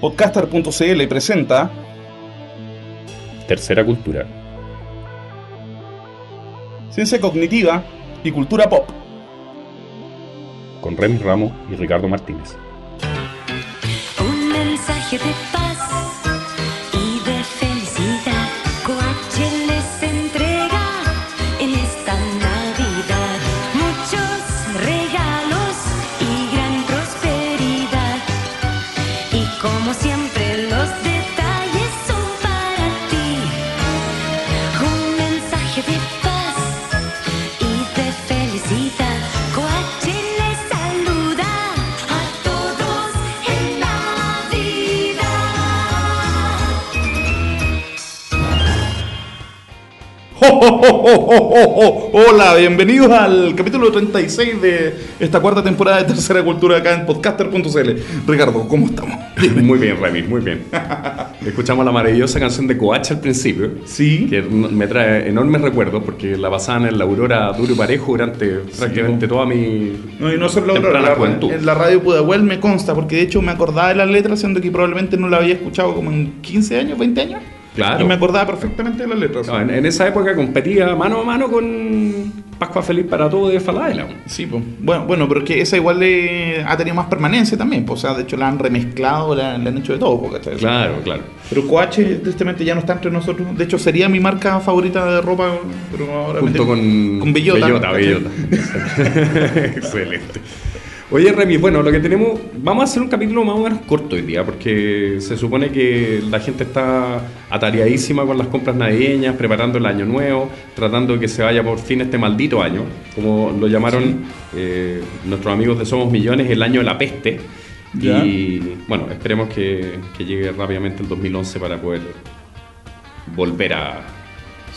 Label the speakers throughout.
Speaker 1: Podcaster.cl presenta
Speaker 2: Tercera cultura.
Speaker 1: Ciencia Cognitiva y Cultura Pop.
Speaker 2: Con Remy Ramos y Ricardo Martínez.
Speaker 3: Un mensaje de
Speaker 1: Hola, bienvenidos al capítulo 36 de esta cuarta temporada de Tercera Cultura acá en podcaster.cl. Ricardo, ¿cómo estamos?
Speaker 2: Muy bien, Remy, muy bien. Escuchamos la maravillosa canción de Coacha al principio.
Speaker 1: Sí.
Speaker 2: Que me trae enormes recuerdos porque la pasaban en la Aurora duro y parejo durante prácticamente toda mi.
Speaker 1: No, y no solo la,
Speaker 2: temprana
Speaker 1: la- en la radio Pudahuel me consta, porque de hecho me acordaba de las letras, siendo que probablemente no la había escuchado como en 15 años, 20 años.
Speaker 2: Claro.
Speaker 1: Y me acordaba perfectamente de las letras.
Speaker 2: No, en, en esa época competía mano a mano con Pascua Feliz para todo de Falaela.
Speaker 1: Sí, pues. Bueno, bueno, pero es que esa igual le ha tenido más permanencia también. Pues, o sea, de hecho la han remezclado, la, han hecho de todo. Porque,
Speaker 2: Claro, claro.
Speaker 1: Pero Coache, tristemente, ya no está entre nosotros. De hecho, sería mi marca favorita de ropa, pero ahora
Speaker 2: Junto con,
Speaker 1: con Bellota.
Speaker 2: Bellota,
Speaker 1: ¿cachai?
Speaker 2: Bellota. Excelente. Oye, Remy, bueno, lo que tenemos, vamos a hacer un capítulo más o menos corto hoy día, porque se supone que la gente está atareadísima con las compras navideñas, preparando el año nuevo, tratando de que se vaya por fin este maldito año, como lo llamaron eh, nuestros amigos de Somos Millones, el año de la peste.
Speaker 1: Ya.
Speaker 2: Y bueno, esperemos que, que llegue rápidamente el 2011 para poder volver a...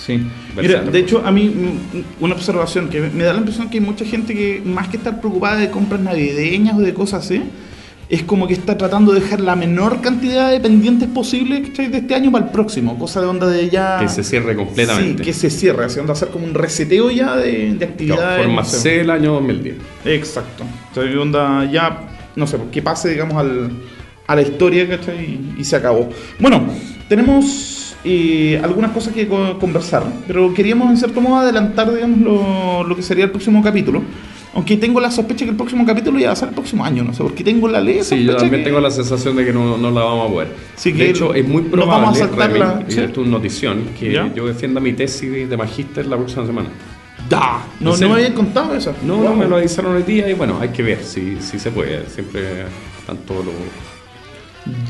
Speaker 1: Sí. Mira, de hecho, a mí, mm, una observación que me da la impresión que hay mucha gente que, más que estar preocupada de compras navideñas o de cosas así, es como que está tratando de dejar la menor cantidad de pendientes posible de este año para el próximo. Cosa de onda de ya.
Speaker 2: que se cierre completamente.
Speaker 1: Sí, que se cierre, onda hacer como un reseteo ya de, de actividades.
Speaker 2: forma
Speaker 1: no.
Speaker 2: C año 2010.
Speaker 1: Exacto. Sea, onda ya, no sé, que pase, digamos, al, a la historia, ¿cachai? Y, y se acabó. Bueno, tenemos eh, algunas cosas que co- conversar, pero queríamos en cierto modo adelantar, digamos, lo, lo que sería el próximo capítulo. Aunque tengo la sospecha que el próximo capítulo ya va a ser el próximo año, no sé, porque tengo la ley.
Speaker 2: Sí, yo también tengo la sensación de que no, no la vamos a poder.
Speaker 1: Sí,
Speaker 2: de
Speaker 1: que
Speaker 2: hecho, es muy probable,
Speaker 1: vamos a
Speaker 2: Remy,
Speaker 1: la- ¿sí?
Speaker 2: es notición, que
Speaker 1: ¿Ya?
Speaker 2: yo defienda mi tesis de magíster la próxima semana.
Speaker 1: ¡Da! No, no me habían contado eso.
Speaker 2: No,
Speaker 1: Wow.
Speaker 2: no me lo avisaron hoy día y bueno, hay que ver si, si se puede. Siempre están todos los,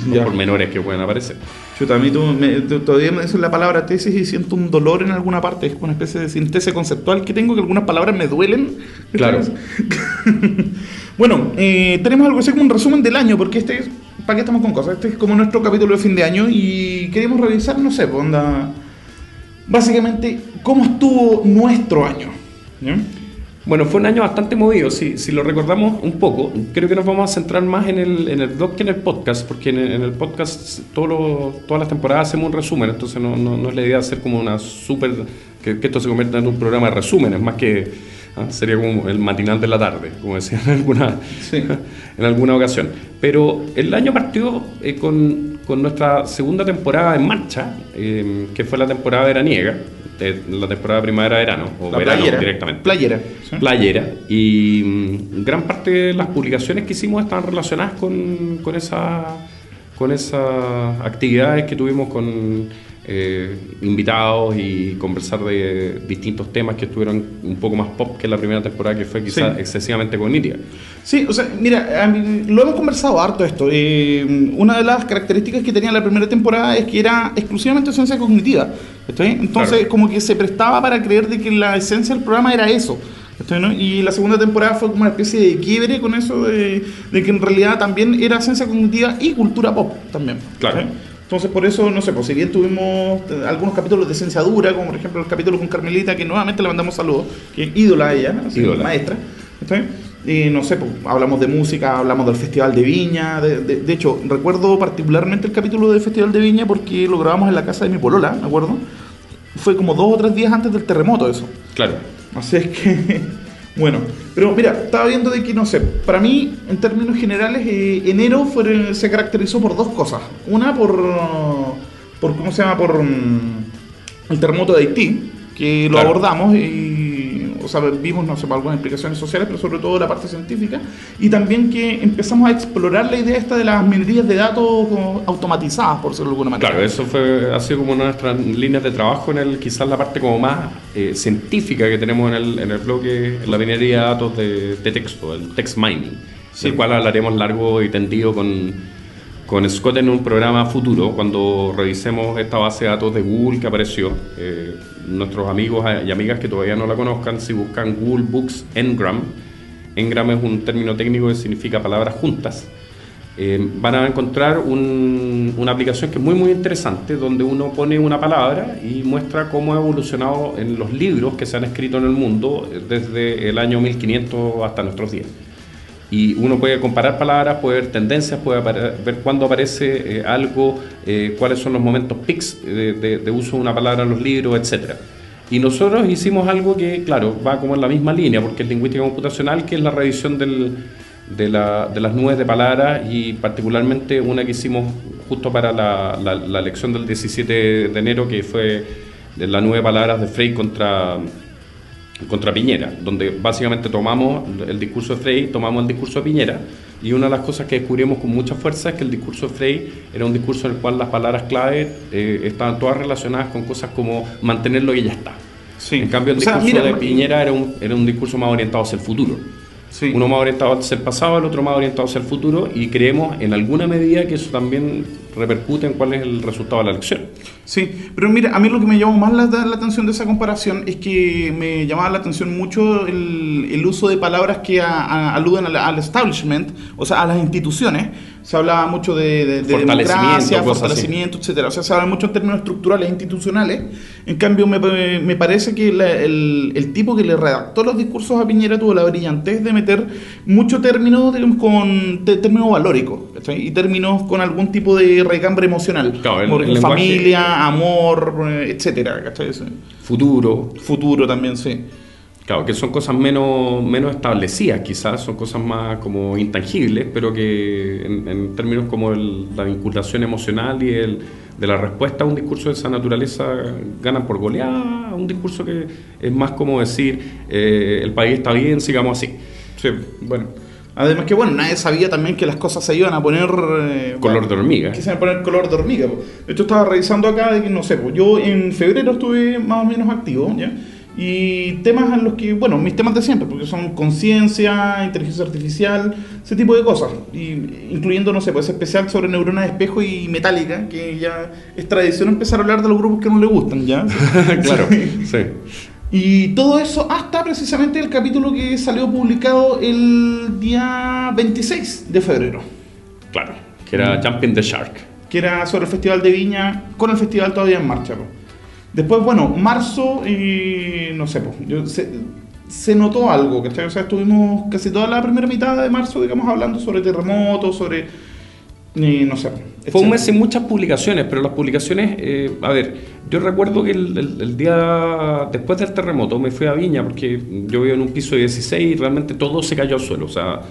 Speaker 2: los
Speaker 1: Ya.
Speaker 2: pormenores que pueden aparecer.
Speaker 1: Chuta, a mí tú me- tú- todavía me dicen la palabra tesis y siento un dolor en alguna parte. Es como una especie de síntesis conceptual que tengo, que algunas palabras me duelen.
Speaker 2: Claro.
Speaker 1: bueno, eh, tenemos algo así como un resumen del año, porque este es, ¿para qué estamos con cosas? Este es como nuestro capítulo de fin de año y queremos revisar, no sé, pues, onda, básicamente, cómo estuvo nuestro año. ¿ya?
Speaker 2: Bueno, fue un año bastante movido, si, si lo recordamos un poco. Creo que nos vamos a centrar más en el, en el blog que en el podcast, porque en el, en el podcast todos los- todas las temporadas hacemos un resumen, entonces no, no- no es la idea hacer como una súper... Que, que esto se convierta en un programa de resúmenes, más que... ah, Sería como el matinal de la tarde, como decía en alguna,
Speaker 1: Sí.
Speaker 2: en alguna ocasión. Pero el año partió eh, con, con nuestra segunda temporada en marcha, eh, que fue la temporada veraniega, eh, la temporada primavera-verano, o
Speaker 1: La
Speaker 2: verano
Speaker 1: playera.
Speaker 2: directamente
Speaker 1: Playera. ¿sí?
Speaker 2: playera y mm, gran parte de las publicaciones que hicimos estaban relacionadas con, con esa con esas actividades que tuvimos con eh, invitados y conversar de distintos temas que estuvieron un poco más pop que la primera temporada que fue quizás
Speaker 1: Sí.
Speaker 2: excesivamente cognitiva.
Speaker 1: Sí, o sea, mira, mí- lo hemos conversado harto esto. Eh, una de las características que tenía la primera temporada es que era exclusivamente ciencia cognitiva. ¿está bien? Entonces,
Speaker 2: Claro.
Speaker 1: como que se prestaba para creer de que la esencia del programa era eso. ¿está bien, no? Y la segunda temporada fue como una especie de quiebre con eso de, de que en realidad también era ciencia cognitiva y cultura pop también.
Speaker 2: Claro.
Speaker 1: Entonces, por eso, no sé, pues si bien tuvimos eh, algunos capítulos de ciencia dura, como por ejemplo el capítulo con Carmelita, que nuevamente le mandamos saludos, que es ídola a ella, así,
Speaker 2: Ídola.
Speaker 1: maestra. ¿está bien? Y no sé, pues, hablamos de música, hablamos del Festival de Viña. De, de- de hecho, recuerdo particularmente el capítulo del Festival de Viña porque lo grabamos en la casa de mi polola, ¿me acuerdo? Fue como dos o tres días antes del terremoto eso.
Speaker 2: Claro.
Speaker 1: Así es que Bueno, pero mira, estaba viendo de que, no sé, para mí, en términos generales, eh, enero fue, se caracterizó por dos cosas. Una, por, por ¿cómo se llama? Por mm, el terremoto de Haití, que lo
Speaker 2: Claro.
Speaker 1: abordamos y, o sea, vimos, no sé, algunas explicaciones sociales, pero sobre todo la parte científica. Y también que empezamos a explorar la idea esta de las minerías de datos automatizadas, por decirlo de alguna manera.
Speaker 2: Claro, eso fue, ha sido como una de nuestras líneas de trabajo en el, quizás la parte como más eh, científica que tenemos en el, en el bloque, en la minería de datos de, de texto, el text mining,
Speaker 1: Sí.
Speaker 2: del cual hablaremos largo y tendido con, con Scott en un programa futuro, cuando revisemos esta base de datos de Google que apareció. Eh, nuestros amigos y amigas que todavía no la conozcan, si buscan Google Books Ngram, Ngram es un término técnico que significa palabras juntas. Eh, van a encontrar un- una aplicación que es muy muy interesante donde uno pone una palabra y muestra cómo ha evolucionado en los libros que se han escrito en el mundo eh, desde el año 1500 hasta nuestros días. Y uno puede comparar palabras, puede ver tendencias, puede ver cuándo aparece eh, algo, eh, cuáles son los momentos pics de, de- de uso de una palabra en los libros, etcétera. Y nosotros hicimos algo que, claro, va como en la misma línea, porque es lingüística computacional, que es la revisión del, de, la- de las nubes de palabras y particularmente una que hicimos justo para la elección del 17 de enero, que fue de la nube de palabras de Frey contra, contra Piñera, donde básicamente tomamos el discurso de Frey, tomamos el discurso de Piñera, y una de las cosas que descubrimos con mucha fuerza es que el discurso de Frey era un discurso en el cual las palabras clave eh, estaban todas relacionadas con cosas como mantener lo que ya está.
Speaker 1: Sí.
Speaker 2: En cambio, el
Speaker 1: O sea,
Speaker 2: discurso
Speaker 1: mira,
Speaker 2: de Piñera era un, era un discurso más orientado hacia el futuro.
Speaker 1: Sí.
Speaker 2: Uno más orientado hacia el pasado, el otro más orientado hacia el futuro, y creemos en alguna medida que eso también repercute en cuál es el resultado de la elección.
Speaker 1: Sí, pero mira, a mí lo que me llamó más la, la atención de esa comparación es que me llamaba la atención mucho el, el uso de palabras que a- a- aluden al, al establishment, o sea, a las instituciones. Se hablaba mucho de, de- de
Speaker 2: Fortalecimiento,
Speaker 1: democracia,
Speaker 2: cosas así.
Speaker 1: fortalecimiento, etcétera. O sea, se habla mucho en términos estructurales, institucionales. En cambio, me, me parece que la- el, el tipo que le redactó los discursos a Piñera tuvo la brillantez de meter mucho término digamos, con te- término valórico ¿cachai? y términos con algún tipo de recambre emocional.
Speaker 2: Claro, el-
Speaker 1: Como
Speaker 2: el lenguaje-
Speaker 1: familia, amor, eh, etcétera, ¿cachai?
Speaker 2: Futuro,
Speaker 1: Futuro también, sí.
Speaker 2: Claro, que son cosas menos, menos establecidas, quizás, son cosas más como intangibles, pero que en, en términos como el- la vinculación emocional y el, de la respuesta a un discurso de esa naturaleza ganan por goleada, un discurso que es más como decir eh, el país está bien, sigamos así.
Speaker 1: Sí, bueno. Además que, bueno, nadie sabía también que las cosas se iban a poner... eh,
Speaker 2: Color de hormiga.
Speaker 1: Que se iban a poner color de hormiga. po. De hecho, estaba revisando acá de que, no sé, po, yo en febrero estuve más o menos activo, ¿ya? Y temas en los que, bueno, mis temas de siempre, porque son conciencia, inteligencia artificial, ese tipo de cosas. Y, incluyendo, no sé, pues especial sobre neuronas de espejo y metálica, que ya es tradición empezar a hablar de los grupos que no le gustan, ¿ya?
Speaker 2: claro,
Speaker 1: Sí. Y todo eso hasta precisamente el capítulo que salió publicado el día 26 de febrero,
Speaker 2: Claro, que era Jumping the Shark.
Speaker 1: que era sobre el Festival de Viña, con el festival todavía en marcha. Después, bueno, marzo, y no sé, yo- se, se notó algo, ¿cachai? O sea, estuvimos casi toda la primera mitad de marzo, digamos, hablando sobre terremotos, sobre, no sé.
Speaker 2: Fue un mes sin muchas publicaciones, pero las publicaciones, eh, a ver, yo recuerdo que el, el- el día después del terremoto me fui a Viña porque yo vivo en un piso de 16 y realmente todo se cayó al suelo, o sea,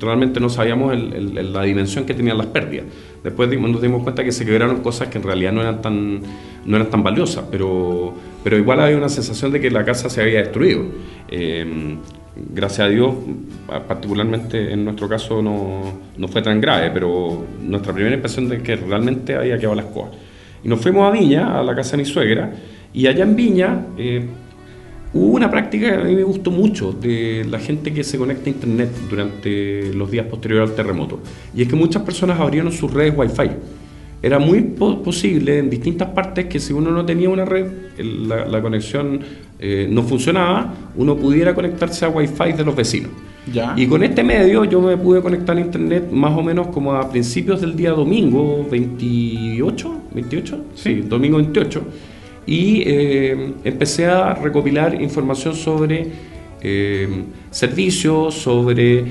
Speaker 2: realmente no sabíamos el- la dimensión que tenían las pérdidas. Después nos dimos cuenta que se quebraron cosas que en realidad no eran tan, no eran tan valiosas, pero, pero igual había una sensación de que la casa se había destruido. Eh, gracias a Dios, pa- particularmente en nuestro caso no, no fue tan grave, pero nuestra primera impresión de que realmente había quedado la escoba. Y nos fuimos a Viña, a la casa de mi suegra, y allá en Viña eh, hubo una práctica que a mí me gustó mucho de la gente que se conecta a Internet durante los días posteriores al terremoto. Y es que muchas personas abrieron sus redes Wi-Fi. Era muy po- posible en distintas partes que si uno no tenía una red, la, la conexión eh, no funcionaba, uno pudiera conectarse a Wi-Fi de los vecinos.
Speaker 1: Ya.
Speaker 2: Y con este medio yo me pude conectar a internet más o menos como a principios del día domingo 28, 28, sí, domingo 28, y eh, empecé a recopilar información sobre eh, servicios, sobre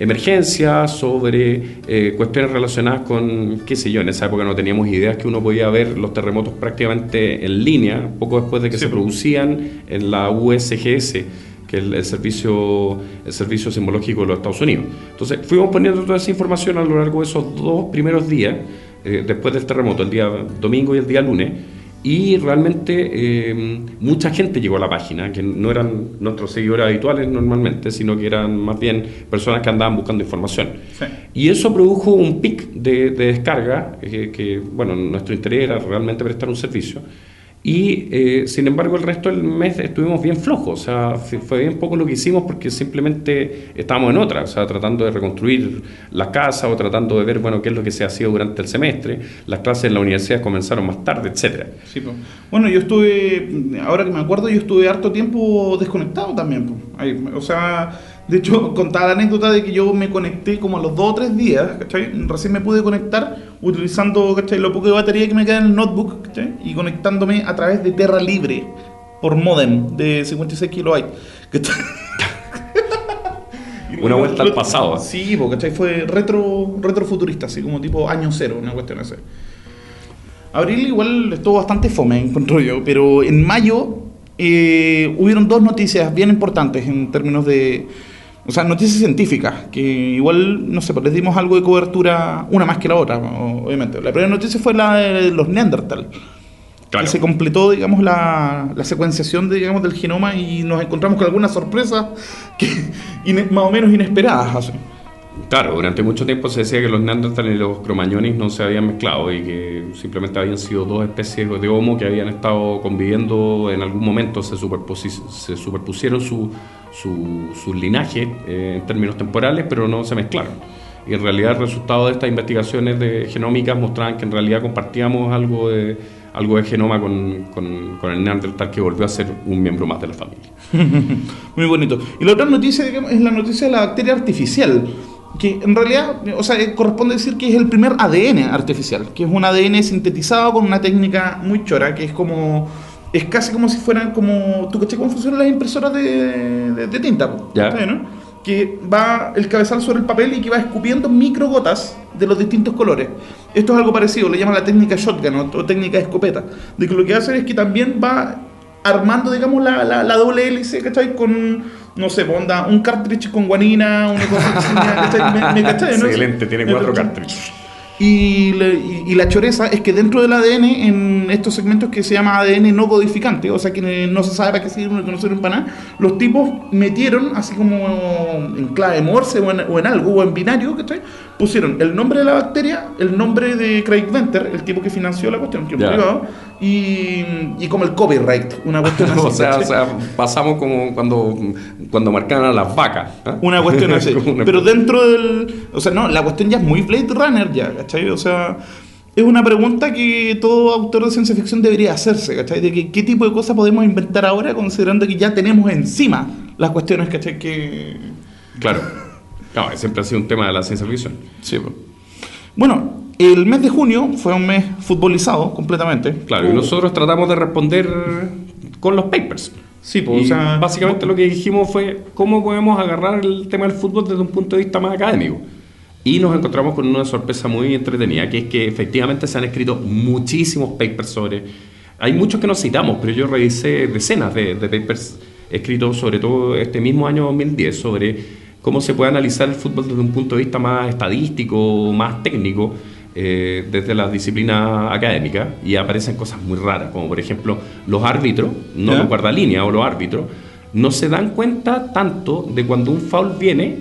Speaker 2: emergencias, sobre eh, cuestiones relacionadas con, qué sé yo, en esa época no teníamos ideas que uno podía ver los terremotos prácticamente en línea, poco después de que
Speaker 1: Sí.
Speaker 2: se producían en la USGS, que es el, el servicio, el servicio sismológico de los Estados Unidos. Entonces fuimos poniendo toda esa información a lo largo de esos dos primeros días, eh, después del terremoto, el día domingo y el día lunes, y realmente eh, mucha gente llegó a la página, que no eran nuestros seguidores habituales normalmente, sino que eran más bien personas que andaban buscando información.
Speaker 1: Sí.
Speaker 2: Y eso produjo un pic de, de descarga, eh, que, bueno, nuestro interés era realmente prestar un servicio. Y eh, sin embargo, el resto del mes estuvimos bien flojos, o sea, fue bien poco lo que hicimos porque simplemente estábamos en otra, o sea, tratando de reconstruir las casas o tratando de ver, bueno, qué es lo que se ha sido durante el semestre. Las clases en la universidad comenzaron más tarde, etcétera.
Speaker 1: Sí, po. Bueno, yo estuve, ahora que me acuerdo, yo estuve harto tiempo desconectado también. po. Ahí, o sea, de hecho, contaba la anécdota de que yo me conecté como a los dos o tres días, ¿cachai? Recién me pude conectar utilizando, ¿cachai? Lo poco de batería que me queda en el notebook, ¿cachai? Y conectándome a través de Terra Libre por modem de 56 kilobytes.
Speaker 2: Una vuelta al pasado.
Speaker 1: Sí, po, ¿cachai? Fue retro, retrofuturista, así como tipo año cero, una cuestión así. Abril igual estuvo bastante fome, encuentro yo, pero en mayo eh, hubieron dos noticias bien importantes en términos de, o sea, noticias científicas, que igual, no sé, pues les dimos algo de cobertura, una más que la otra, obviamente. La primera noticia fue la de los Neandertal,
Speaker 2: Claro.
Speaker 1: que se completó, digamos, la, la secuenciación de, digamos, del genoma y nos encontramos con algunas sorpresas que, más o menos inesperadas. así.
Speaker 2: Claro, durante mucho tiempo se decía que los Neandertal y los cromañones no se habían mezclado y que simplemente habían sido dos especies de homo que habían estado conviviendo en algún momento, se, se superpusieron su, su, sus linajes eh, en términos temporales, pero no se mezclaron. Y en realidad el resultado de estas investigaciones de genómicas mostraban que en realidad compartíamos algo de, algo de genoma con, con, con el Neandertal que volvió a ser un miembro más de la familia.
Speaker 1: Muy bonito. Y la otra noticia digamos, es la noticia de la bacteria artificial, que en realidad, o sea, corresponde decir que es el primer ADN artificial, que es un ADN sintetizado con una técnica muy chora, que es como, es casi como si fueran como, ¿tú caché cómo funcionan las impresoras de, de- de tinta?
Speaker 2: Ya.
Speaker 1: ¿Sí, no? Que va el cabezal sobre el papel y que va escupiendo microgotas de los distintos colores. Esto es algo parecido, le llaman la técnica shotgun o, o técnica escopeta, de que lo que hace es que también va armando, digamos, la, la, la doble hélice, ¿cachai? Con, no sé, onda, un cartridge con guanina, una cosa así, ¿cachai? ¿Me, me cachai, no?
Speaker 2: Excelente, tiene cuatro cartridges.
Speaker 1: Y, le- y- la choreza es que dentro del ADN, en estos segmentos que se llama ADN no codificante, o sea que no se sabe para qué sirve, que no sirven para nada, los tipos metieron, así como en clave Morse o en, o en algo, o en binario, ¿cachai? Pusieron el nombre de la bacteria, el nombre de Craig Venter, el tipo que financió la cuestión, que es privado, y, y como el copyright, una cuestión así.
Speaker 2: o, sea, o sea, pasamos como cuando, cuando marcaban a las vacas. ¿ah?
Speaker 1: Una cuestión así.
Speaker 2: Una-
Speaker 1: Pero dentro del. O sea, no, la cuestión ya es muy Blade Runner, ya, ¿cachai? O sea, es una pregunta que todo autor de ciencia ficción debería hacerse, ¿cachai? De que, qué tipo de cosas podemos inventar ahora, considerando que ya tenemos encima las cuestiones, ¿cachai? Que.
Speaker 2: Claro. Claro, siempre ha sido un tema de la ciencia ficción.
Speaker 1: Sí, pues. Bueno, el mes de junio fue un mes futbolizado completamente.
Speaker 2: Claro, y
Speaker 1: Hubo-
Speaker 2: nosotros tratamos de responder con los papers.
Speaker 1: Sí, pues,
Speaker 2: Y
Speaker 1: o sea.
Speaker 2: básicamente lo que dijimos fue cómo podemos agarrar el tema del fútbol desde un punto de vista más académico. Y nos encontramos con una sorpresa muy entretenida, que es que efectivamente se han escrito muchísimos papers sobre... Hay muchos que no citamos, pero yo revisé decenas de, de papers escritos sobre todo este mismo año 2010 sobre cómo se puede analizar el fútbol desde un punto de vista más estadístico, más técnico, eh, desde las disciplinas académicas, y aparecen cosas muy raras, como por ejemplo los árbitros, no
Speaker 1: ¿Ya?
Speaker 2: los guardalíneas o los árbitros, no se dan cuenta tanto de cuando un foul viene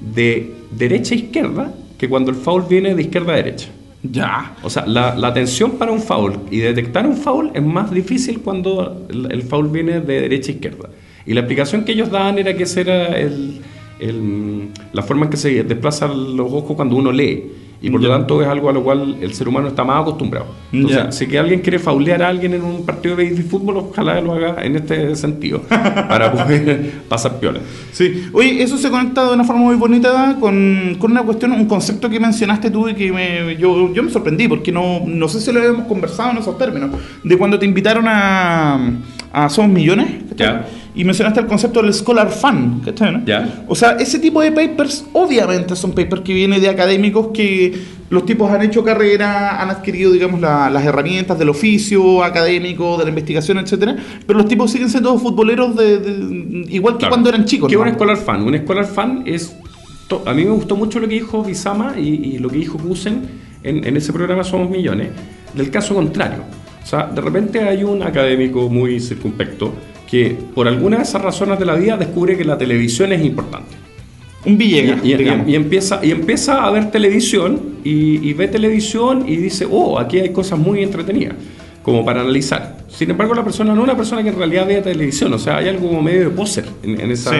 Speaker 2: de derecha a izquierda que cuando el foul viene de izquierda a derecha.
Speaker 1: Ya.
Speaker 2: O sea, la, la atención para un foul y detectar un foul es más difícil cuando el, el foul viene de derecha a izquierda. Y la explicación que ellos daban era que esa era el, el- la forma en que se desplazan los ojos cuando uno lee. Y por lo
Speaker 1: Ya.
Speaker 2: tanto es algo a lo cual el ser humano está más acostumbrado. Entonces,
Speaker 1: Ya.
Speaker 2: si que alguien quiere faulear a alguien en un partido de béisbol fútbol, ojalá lo haga en este sentido, para poder pasar piola.
Speaker 1: Sí, oye, eso se conecta de una forma muy bonita con, con una cuestión, un concepto que mencionaste tú y que me, yo, yo me sorprendí, porque no, no sé si lo habíamos conversado en esos términos, de cuando te invitaron a, a Somos Millones, ¿cachai?
Speaker 2: Ya.
Speaker 1: Y mencionaste el concepto del scholar fan, ¿cachai? no?
Speaker 2: Ya.
Speaker 1: O sea, ese tipo de papers obviamente son papers que vienen de académicos que los tipos han hecho carrera, han adquirido, digamos, la- las herramientas del oficio académico, de la investigación, etcétera, pero los tipos siguen siendo futboleros de, de- igual que
Speaker 2: Claro.
Speaker 1: cuando eran chicos.
Speaker 2: ¿Qué es
Speaker 1: ¿no?
Speaker 2: un escolar fan? Un escolar fan es. A mí me gustó mucho lo que dijo Bizama y, y lo que dijo Kusen en, en ese programa Somos Millones, del caso contrario. O sea, de repente hay un académico muy circunspecto que, por alguna de esas razones de la vida, descubre que la televisión es importante.
Speaker 1: Un Villegas,
Speaker 2: y- empieza, y empieza a ver televisión y, y ve televisión y dice, oh, aquí hay cosas muy entretenidas, como para analizar. Sin embargo, la persona no es una persona que en realidad ve televisión, o sea, hay algo como medio de poser en, en esa,
Speaker 1: Sí.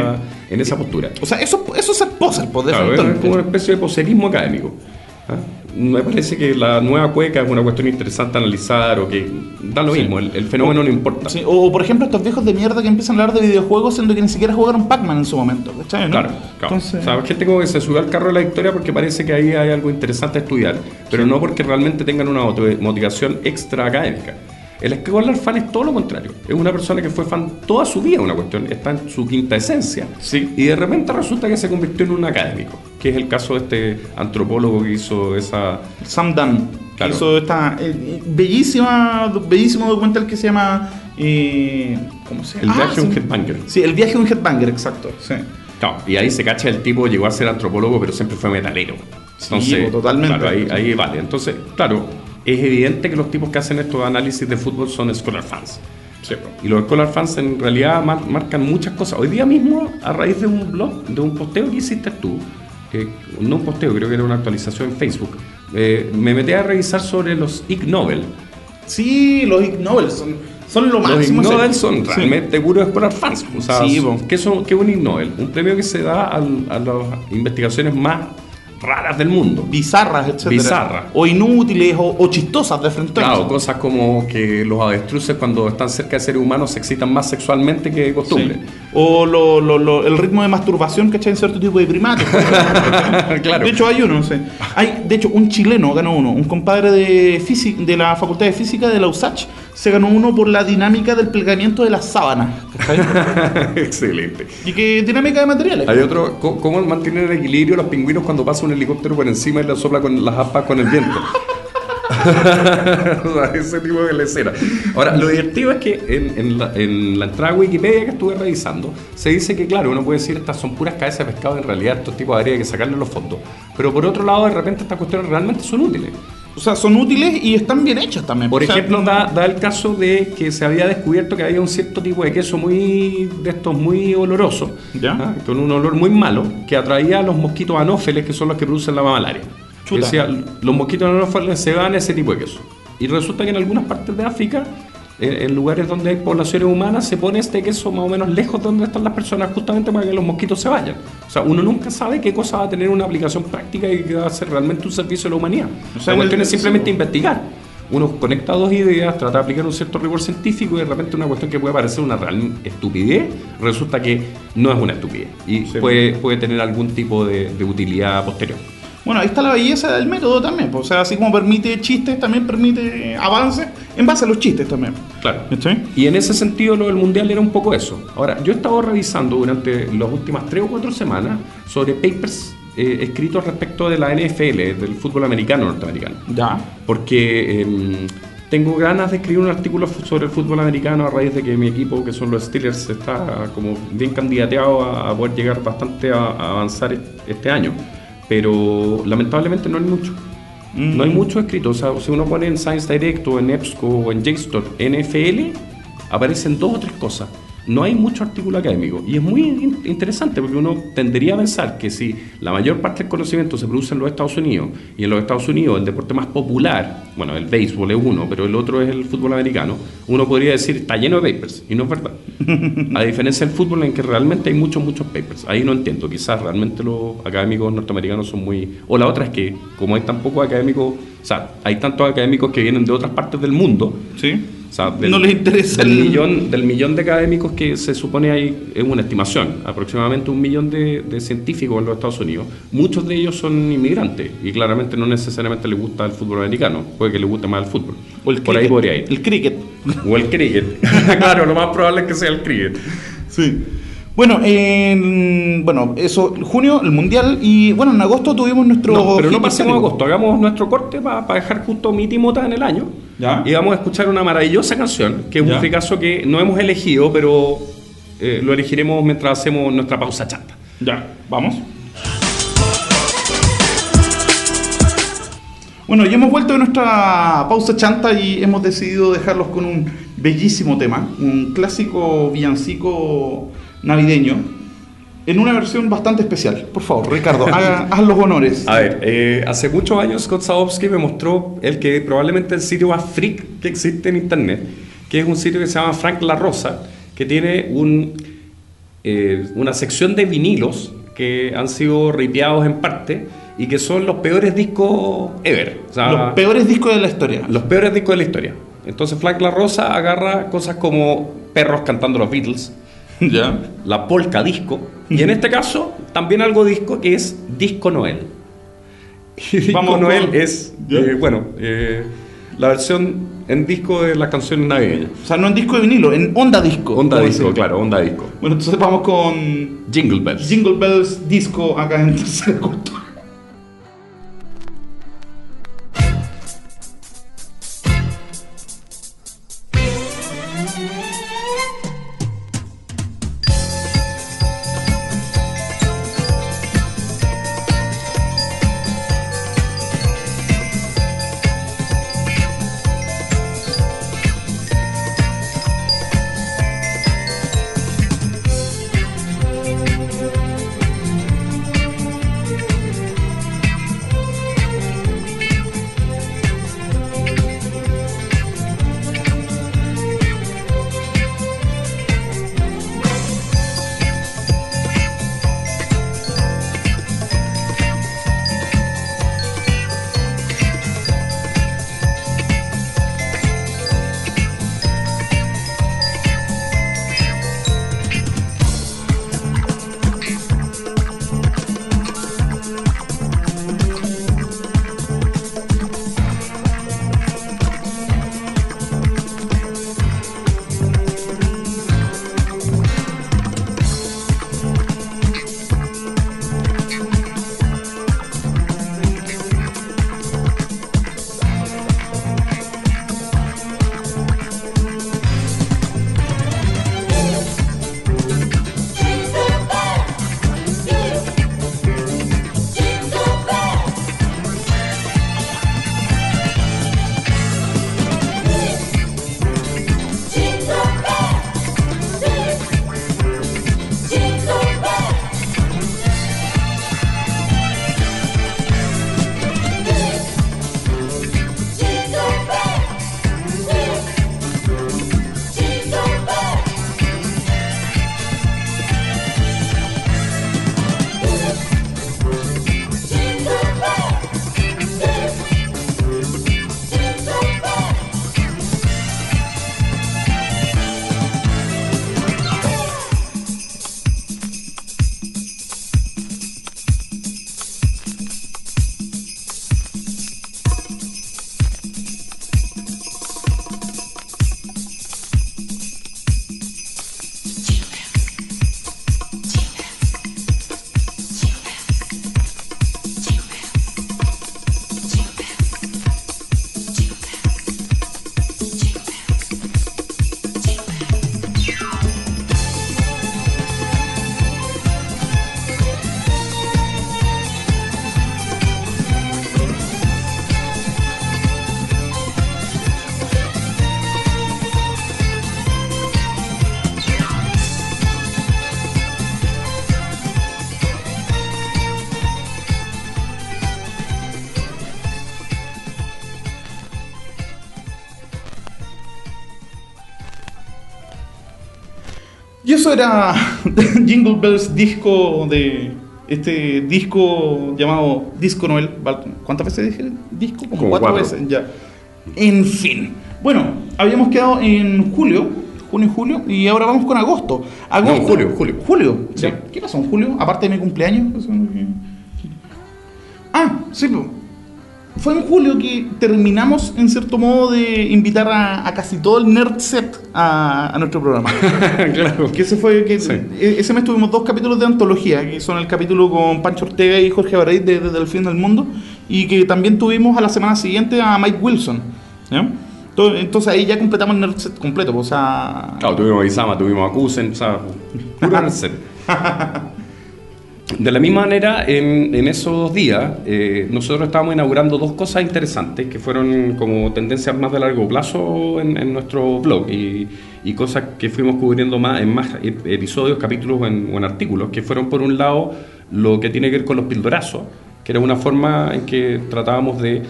Speaker 2: en esa postura.
Speaker 1: O sea, eso, eso es ser poser, pues, de
Speaker 2: Claro, es como una especie de poserismo académico. ¿Ah? Me parece que la nueva cueca es una cuestión interesante a analizar o que da lo
Speaker 1: Sí.
Speaker 2: mismo, el, el fenómeno no importa.
Speaker 1: Sí, o, o, por ejemplo estos viejos de mierda que empiezan a hablar de videojuegos siendo que ni siquiera jugaron Pac-Man en su momento, no?
Speaker 2: Claro, claro.
Speaker 1: Entonces,
Speaker 2: O sea, gente como que se sube al carro de la victoria porque parece que ahí hay algo interesante a estudiar, pero no porque realmente tengan una motivación extra académica. El escolar fan es todo lo contrario. Es una persona que fue fan toda su vida, una cuestión, está en su quinta esencia.
Speaker 1: Sí.
Speaker 2: Y de repente resulta que se convirtió en un académico, que es el caso de este antropólogo que hizo esa.
Speaker 1: Sam Dunn
Speaker 2: Claro.
Speaker 1: hizo esta eh, bellísima, bellísimo documental que se llama... eh, ¿Cómo se
Speaker 2: El
Speaker 1: llama?
Speaker 2: viaje a un
Speaker 1: sí.
Speaker 2: headbanger.
Speaker 1: Sí, el viaje a un headbanger, exacto. Sí.
Speaker 2: Claro, y ahí se cacha el tipo, llegó a ser antropólogo, pero siempre fue metalero.
Speaker 1: Sí, totalmente.
Speaker 2: Claro, ahí, ahí vale. Entonces, claro, es evidente que los tipos que hacen estos análisis de fútbol son scholar fans. Y los scholar fans en realidad mar- marcan muchas cosas. Hoy día mismo, a raíz de un blog, de un posteo que hiciste tú, eh, no un posteo, creo que era una actualización en Facebook, eh, me metí a revisar sobre los Ig Nobel.
Speaker 1: Sí, los Ig Nobel son, son lo
Speaker 2: Los Ig
Speaker 1: máximo.
Speaker 2: Nobel
Speaker 1: sí.
Speaker 2: son
Speaker 1: Sí.
Speaker 2: realmente puros scholar fans. O sea,
Speaker 1: Sí.
Speaker 2: ¿qué, son, ¿qué es un Ig Nobel? Un premio que se da a, las investigaciones más raras del mundo.
Speaker 1: Bizarras, etc.
Speaker 2: Bizarras.
Speaker 1: O inútiles o, o chistosas de frente.
Speaker 2: Claro, cosas como que los avestruces cuando están cerca de seres humanos se excitan más sexualmente que de costumbre.
Speaker 1: Sí. O lo- lo- lo- el ritmo de masturbación que hay en cierto tipo de primates.
Speaker 2: Claro.
Speaker 1: De hecho, hay uno, no sé. Hay, de hecho, un chileno ganó uno. Un compadre de, de la Facultad de Física de la USACH se ganó uno por la dinámica del plegamiento de las sábanas.
Speaker 2: Excelente.
Speaker 1: y que dinámica de materiales.
Speaker 2: Hay otro, ¿cómo mantienen el equilibrio los pingüinos cuando pasa un helicóptero por encima y le sopla con las aspas con el viento? O sea, ese tipo de lecera. Ahora, lo divertido es que en, en la, en la entrada a Wikipedia que estuve revisando, se dice que, claro, uno puede decir estas son puras cabezas de pescado, en realidad estos tipos habría que sacarle los fondos. Pero por otro lado, de repente estas cuestiones realmente son útiles.
Speaker 1: O sea, son útiles y están bien hechas también.
Speaker 2: Por
Speaker 1: O sea,
Speaker 2: ejemplo, da, da el caso de que se había descubierto que había un cierto tipo de queso muy de estos muy oloroso,
Speaker 1: ¿Ya?
Speaker 2: ¿ah? con un olor muy malo, que atraía a los mosquitos anófeles, que son los que producen la malaria.
Speaker 1: Chuta.
Speaker 2: Decía, los mosquitos anófeles se van a ese tipo de queso. Y resulta que en algunas partes de África, en, lugares donde hay poblaciones humanas, se pone este queso más o menos lejos de donde están las personas, justamente para que los mosquitos se vayan. O sea, uno nunca sabe qué cosa va a tener una aplicación práctica y que va a ser realmente un servicio a la humanidad.
Speaker 1: O sea,
Speaker 2: la cuestión es simplemente investigar. Uno conecta dos ideas, trata de aplicar un cierto rigor científico y de repente una cuestión que puede parecer una real estupidez, resulta que no es una estupidez y
Speaker 1: Sí.
Speaker 2: puede, puede tener algún tipo de, de utilidad posterior.
Speaker 1: Bueno, ahí está la belleza del método también. pues, O sea, así como permite chistes, también permite avances en base a los chistes también.
Speaker 2: Claro. Y en ese sentido lo del mundial era un poco eso. Ahora, yo he estado revisando durante las últimas tres o cuatro semanas sobre papers eh, escritos respecto de la NFL, del fútbol americano norteamericano.
Speaker 1: Ya.
Speaker 2: porque em, tengo ganas de escribir un artículo sobre el fútbol americano a raíz de que mi equipo, que son los Steelers, está como bien candidateado a, poder llegar bastante a, avanzar est- este año. Pero lamentablemente no hay mucho. No hay mucho escrito. O sea, si uno pone en Science Direct o en EBSCO o en JSTOR NFL, aparecen dos o tres cosas. No hay mucho artículo académico. Y es muy in- interesante porque uno tendería a pensar que si la mayor parte del conocimiento se produce en los Estados Unidos y en los Estados Unidos el deporte más popular, bueno, el béisbol es uno, pero el otro es el fútbol americano, uno podría decir está lleno de papers. Y no es verdad. A diferencia del fútbol en que realmente hay muchos, muchos papers. Ahí no entiendo. Quizás realmente los académicos norteamericanos son muy... O la otra es que como hay tan pocos académicos, o sea, hay tantos académicos que vienen de otras partes del mundo,
Speaker 1: ¿Sí?
Speaker 2: O sea,
Speaker 1: No les interesa
Speaker 2: del
Speaker 1: el-
Speaker 2: millón, del millón de académicos que se supone hay, es una estimación, aproximadamente un millón de, de científicos en los Estados Unidos. Muchos de ellos son inmigrantes y claramente no necesariamente les gusta el fútbol americano, puede que les guste más el fútbol.
Speaker 1: O el
Speaker 2: Por ahí podría ir.
Speaker 1: El cricket.
Speaker 2: O el cricket. claro, lo más probable es que sea el cricket.
Speaker 1: Sí. Bueno, en, bueno, eso, junio, el mundial, y bueno, en agosto tuvimos nuestro.
Speaker 2: No, pero no pasemos agosto, hagamos nuestro corte para dejar justo mi timota en el año.
Speaker 1: Ya.
Speaker 2: Y vamos a escuchar una maravillosa canción, que es
Speaker 1: Ya.
Speaker 2: un fricazo que no hemos elegido, pero eh, lo elegiremos mientras hacemos nuestra pausa chata.
Speaker 1: Ya, vamos. Bueno, ya hemos vuelto de nuestra pausa chanta y hemos decidido dejarlos con un bellísimo tema, un clásico villancico navideño, en una versión bastante especial. Por favor, Ricardo, haga- haz los honores.
Speaker 2: A ver, eh, hace muchos años Scott Sadowski me mostró el que probablemente el sitio más freak que existe en internet, que es un sitio que se llama Frank La Rosa, que tiene un, eh, una sección de vinilos que han sido ripeados en parte y que son los peores discos ever. O sea,
Speaker 1: Los peores discos de la historia.
Speaker 2: los peores discos de la historia. Entonces Frank La Rosa agarra cosas como perros cantando los Beatles,
Speaker 1: ya.
Speaker 2: la polka disco, y en este caso también algo disco que es Disco Noel. Y Disco
Speaker 1: Vamos
Speaker 2: Noel
Speaker 1: con-
Speaker 2: es, eh, bueno, eh, la versión en disco de las canciones navideñas.
Speaker 1: O sea, no en disco de vinilo, en onda disco.
Speaker 2: Onda disco, claro, onda disco.
Speaker 1: Bueno, entonces vamos con
Speaker 2: Jingle Bells.
Speaker 1: Jingle Bells disco acá en tercera cultura. Eso era Jingle Bells disco de este disco llamado Disco Noel. ¿Cuántas veces dije disco? Como,
Speaker 2: Como
Speaker 1: cuatro,
Speaker 2: cuatro.
Speaker 1: veces ya. En fin. Bueno, habíamos quedado en julio, junio y julio, y ahora vamos con agosto. agosto
Speaker 2: No, julio, julio.
Speaker 1: Julio.
Speaker 2: Sí.
Speaker 1: ¿Qué pasó en julio? Aparte de mi cumpleaños. Eso- Ah, sí. Fue en julio que terminamos, en cierto modo, de invitar a, a casi todo el nerd set a, a nuestro programa.
Speaker 2: claro.
Speaker 1: Que ese fue que
Speaker 2: Sí.
Speaker 1: e- ese mes tuvimos dos capítulos de antología, que son el capítulo con Pancho Ortega y Jorge Barreit de Desde el fin del mundo, y que también tuvimos a la semana siguiente a Mike Wilson. Entonces ahí ya completamos el nerd set completo, pues, o sea,
Speaker 2: Claro, tuvimos a Isama, tuvimos a Kusen, o sea, puro el set. De la misma manera, en, en esos días, eh, nosotros estábamos inaugurando dos cosas interesantes que fueron como tendencias más de largo plazo en, nuestro blog y, cosas que fuimos cubriendo más en más ep- episodios, capítulos o en, artículos, que fueron por un lado lo que tiene que ver con los pildorazos, que era una forma en que tratábamos de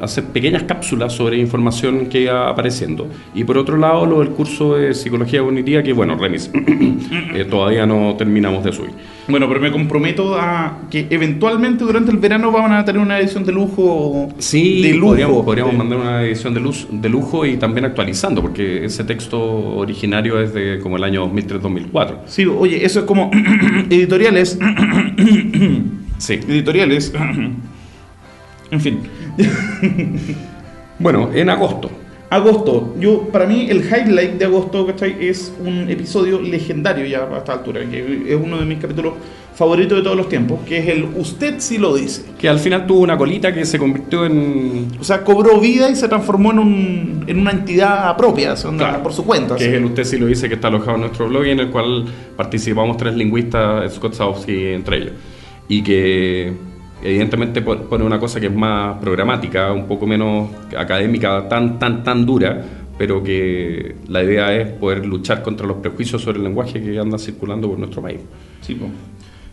Speaker 2: hacer pequeñas cápsulas sobre información que iba apareciendo. Y por otro lado, lo del curso de psicología cognitiva, que bueno, remis, eh, todavía no terminamos de subir.
Speaker 1: bueno, pero me comprometo a que eventualmente durante el verano van a tener una edición de lujo.
Speaker 2: Sí,
Speaker 1: de lujo.
Speaker 2: podríamos, podríamos
Speaker 1: De-
Speaker 2: mandar una edición de, luz, de lujo y también actualizando, porque ese texto originario es de como el año 2003-2004.
Speaker 1: Sí, oye, eso es como editoriales.
Speaker 2: Sí.
Speaker 1: editoriales. en fin.
Speaker 2: Bueno, en agosto.
Speaker 1: Agosto, yo para mí el highlight de agosto ¿cachai? es un episodio legendario ya a esta altura, que es uno de mis capítulos favoritos de todos los tiempos, que es el Usted sí lo dice.
Speaker 2: Que al final tuvo una colita que se convirtió en.
Speaker 1: O sea, cobró vida y se transformó en, un, en una entidad propia,
Speaker 2: Claro.
Speaker 1: por su cuenta.
Speaker 2: Que
Speaker 1: así.
Speaker 2: es el usted sí lo dice que está alojado en nuestro blog y en el cual participamos tres lingüistas, Scott Zowski entre ellos. Y que evidentemente po- pone una cosa que es más programática, un poco menos académica, tan, tan, tan dura, pero que la idea es poder luchar contra los prejuicios sobre el lenguaje que andan circulando por nuestro país.
Speaker 1: Sí, po.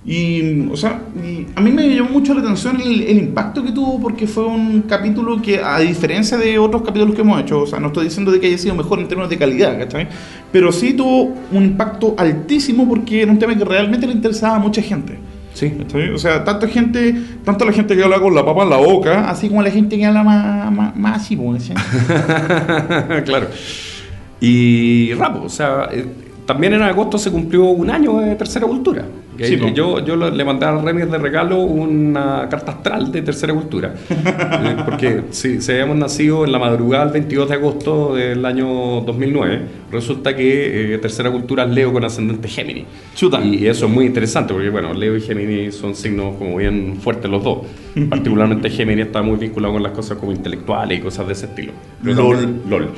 Speaker 1: Y, o sea, y a mí me llamó mucho la atención el, el impacto que tuvo porque fue un capítulo que, a diferencia de otros capítulos que hemos hecho, o sea, no estoy diciendo de que haya sido mejor en términos de calidad, ¿cachai? Pero sí tuvo un impacto altísimo porque era un tema que realmente le interesaba a mucha gente.
Speaker 2: Sí.
Speaker 1: O sea, tanto gente, tanto la gente que habla con la papa en la boca, así como la gente que habla más, más, más así, po, ¿cachai?
Speaker 2: claro. Y rapo, o sea, eh, también en agosto se cumplió un año de tercera cultura. Que
Speaker 1: Sí, po.
Speaker 2: yo, yo le mandé a Remis de regalo una carta astral de tercera cultura. Eh, porque si, si habíamos nacido en la madrugada del 22 de agosto del año 2009, resulta que eh, tercera cultura es Leo con ascendente Géminis.
Speaker 1: Chuta.
Speaker 2: Y eso es muy interesante porque, bueno, Leo y Géminis son signos como bien fuertes los dos. Particularmente Géminis está muy vinculado con las cosas como intelectuales y cosas de ese estilo.
Speaker 1: LOL.
Speaker 2: LOL.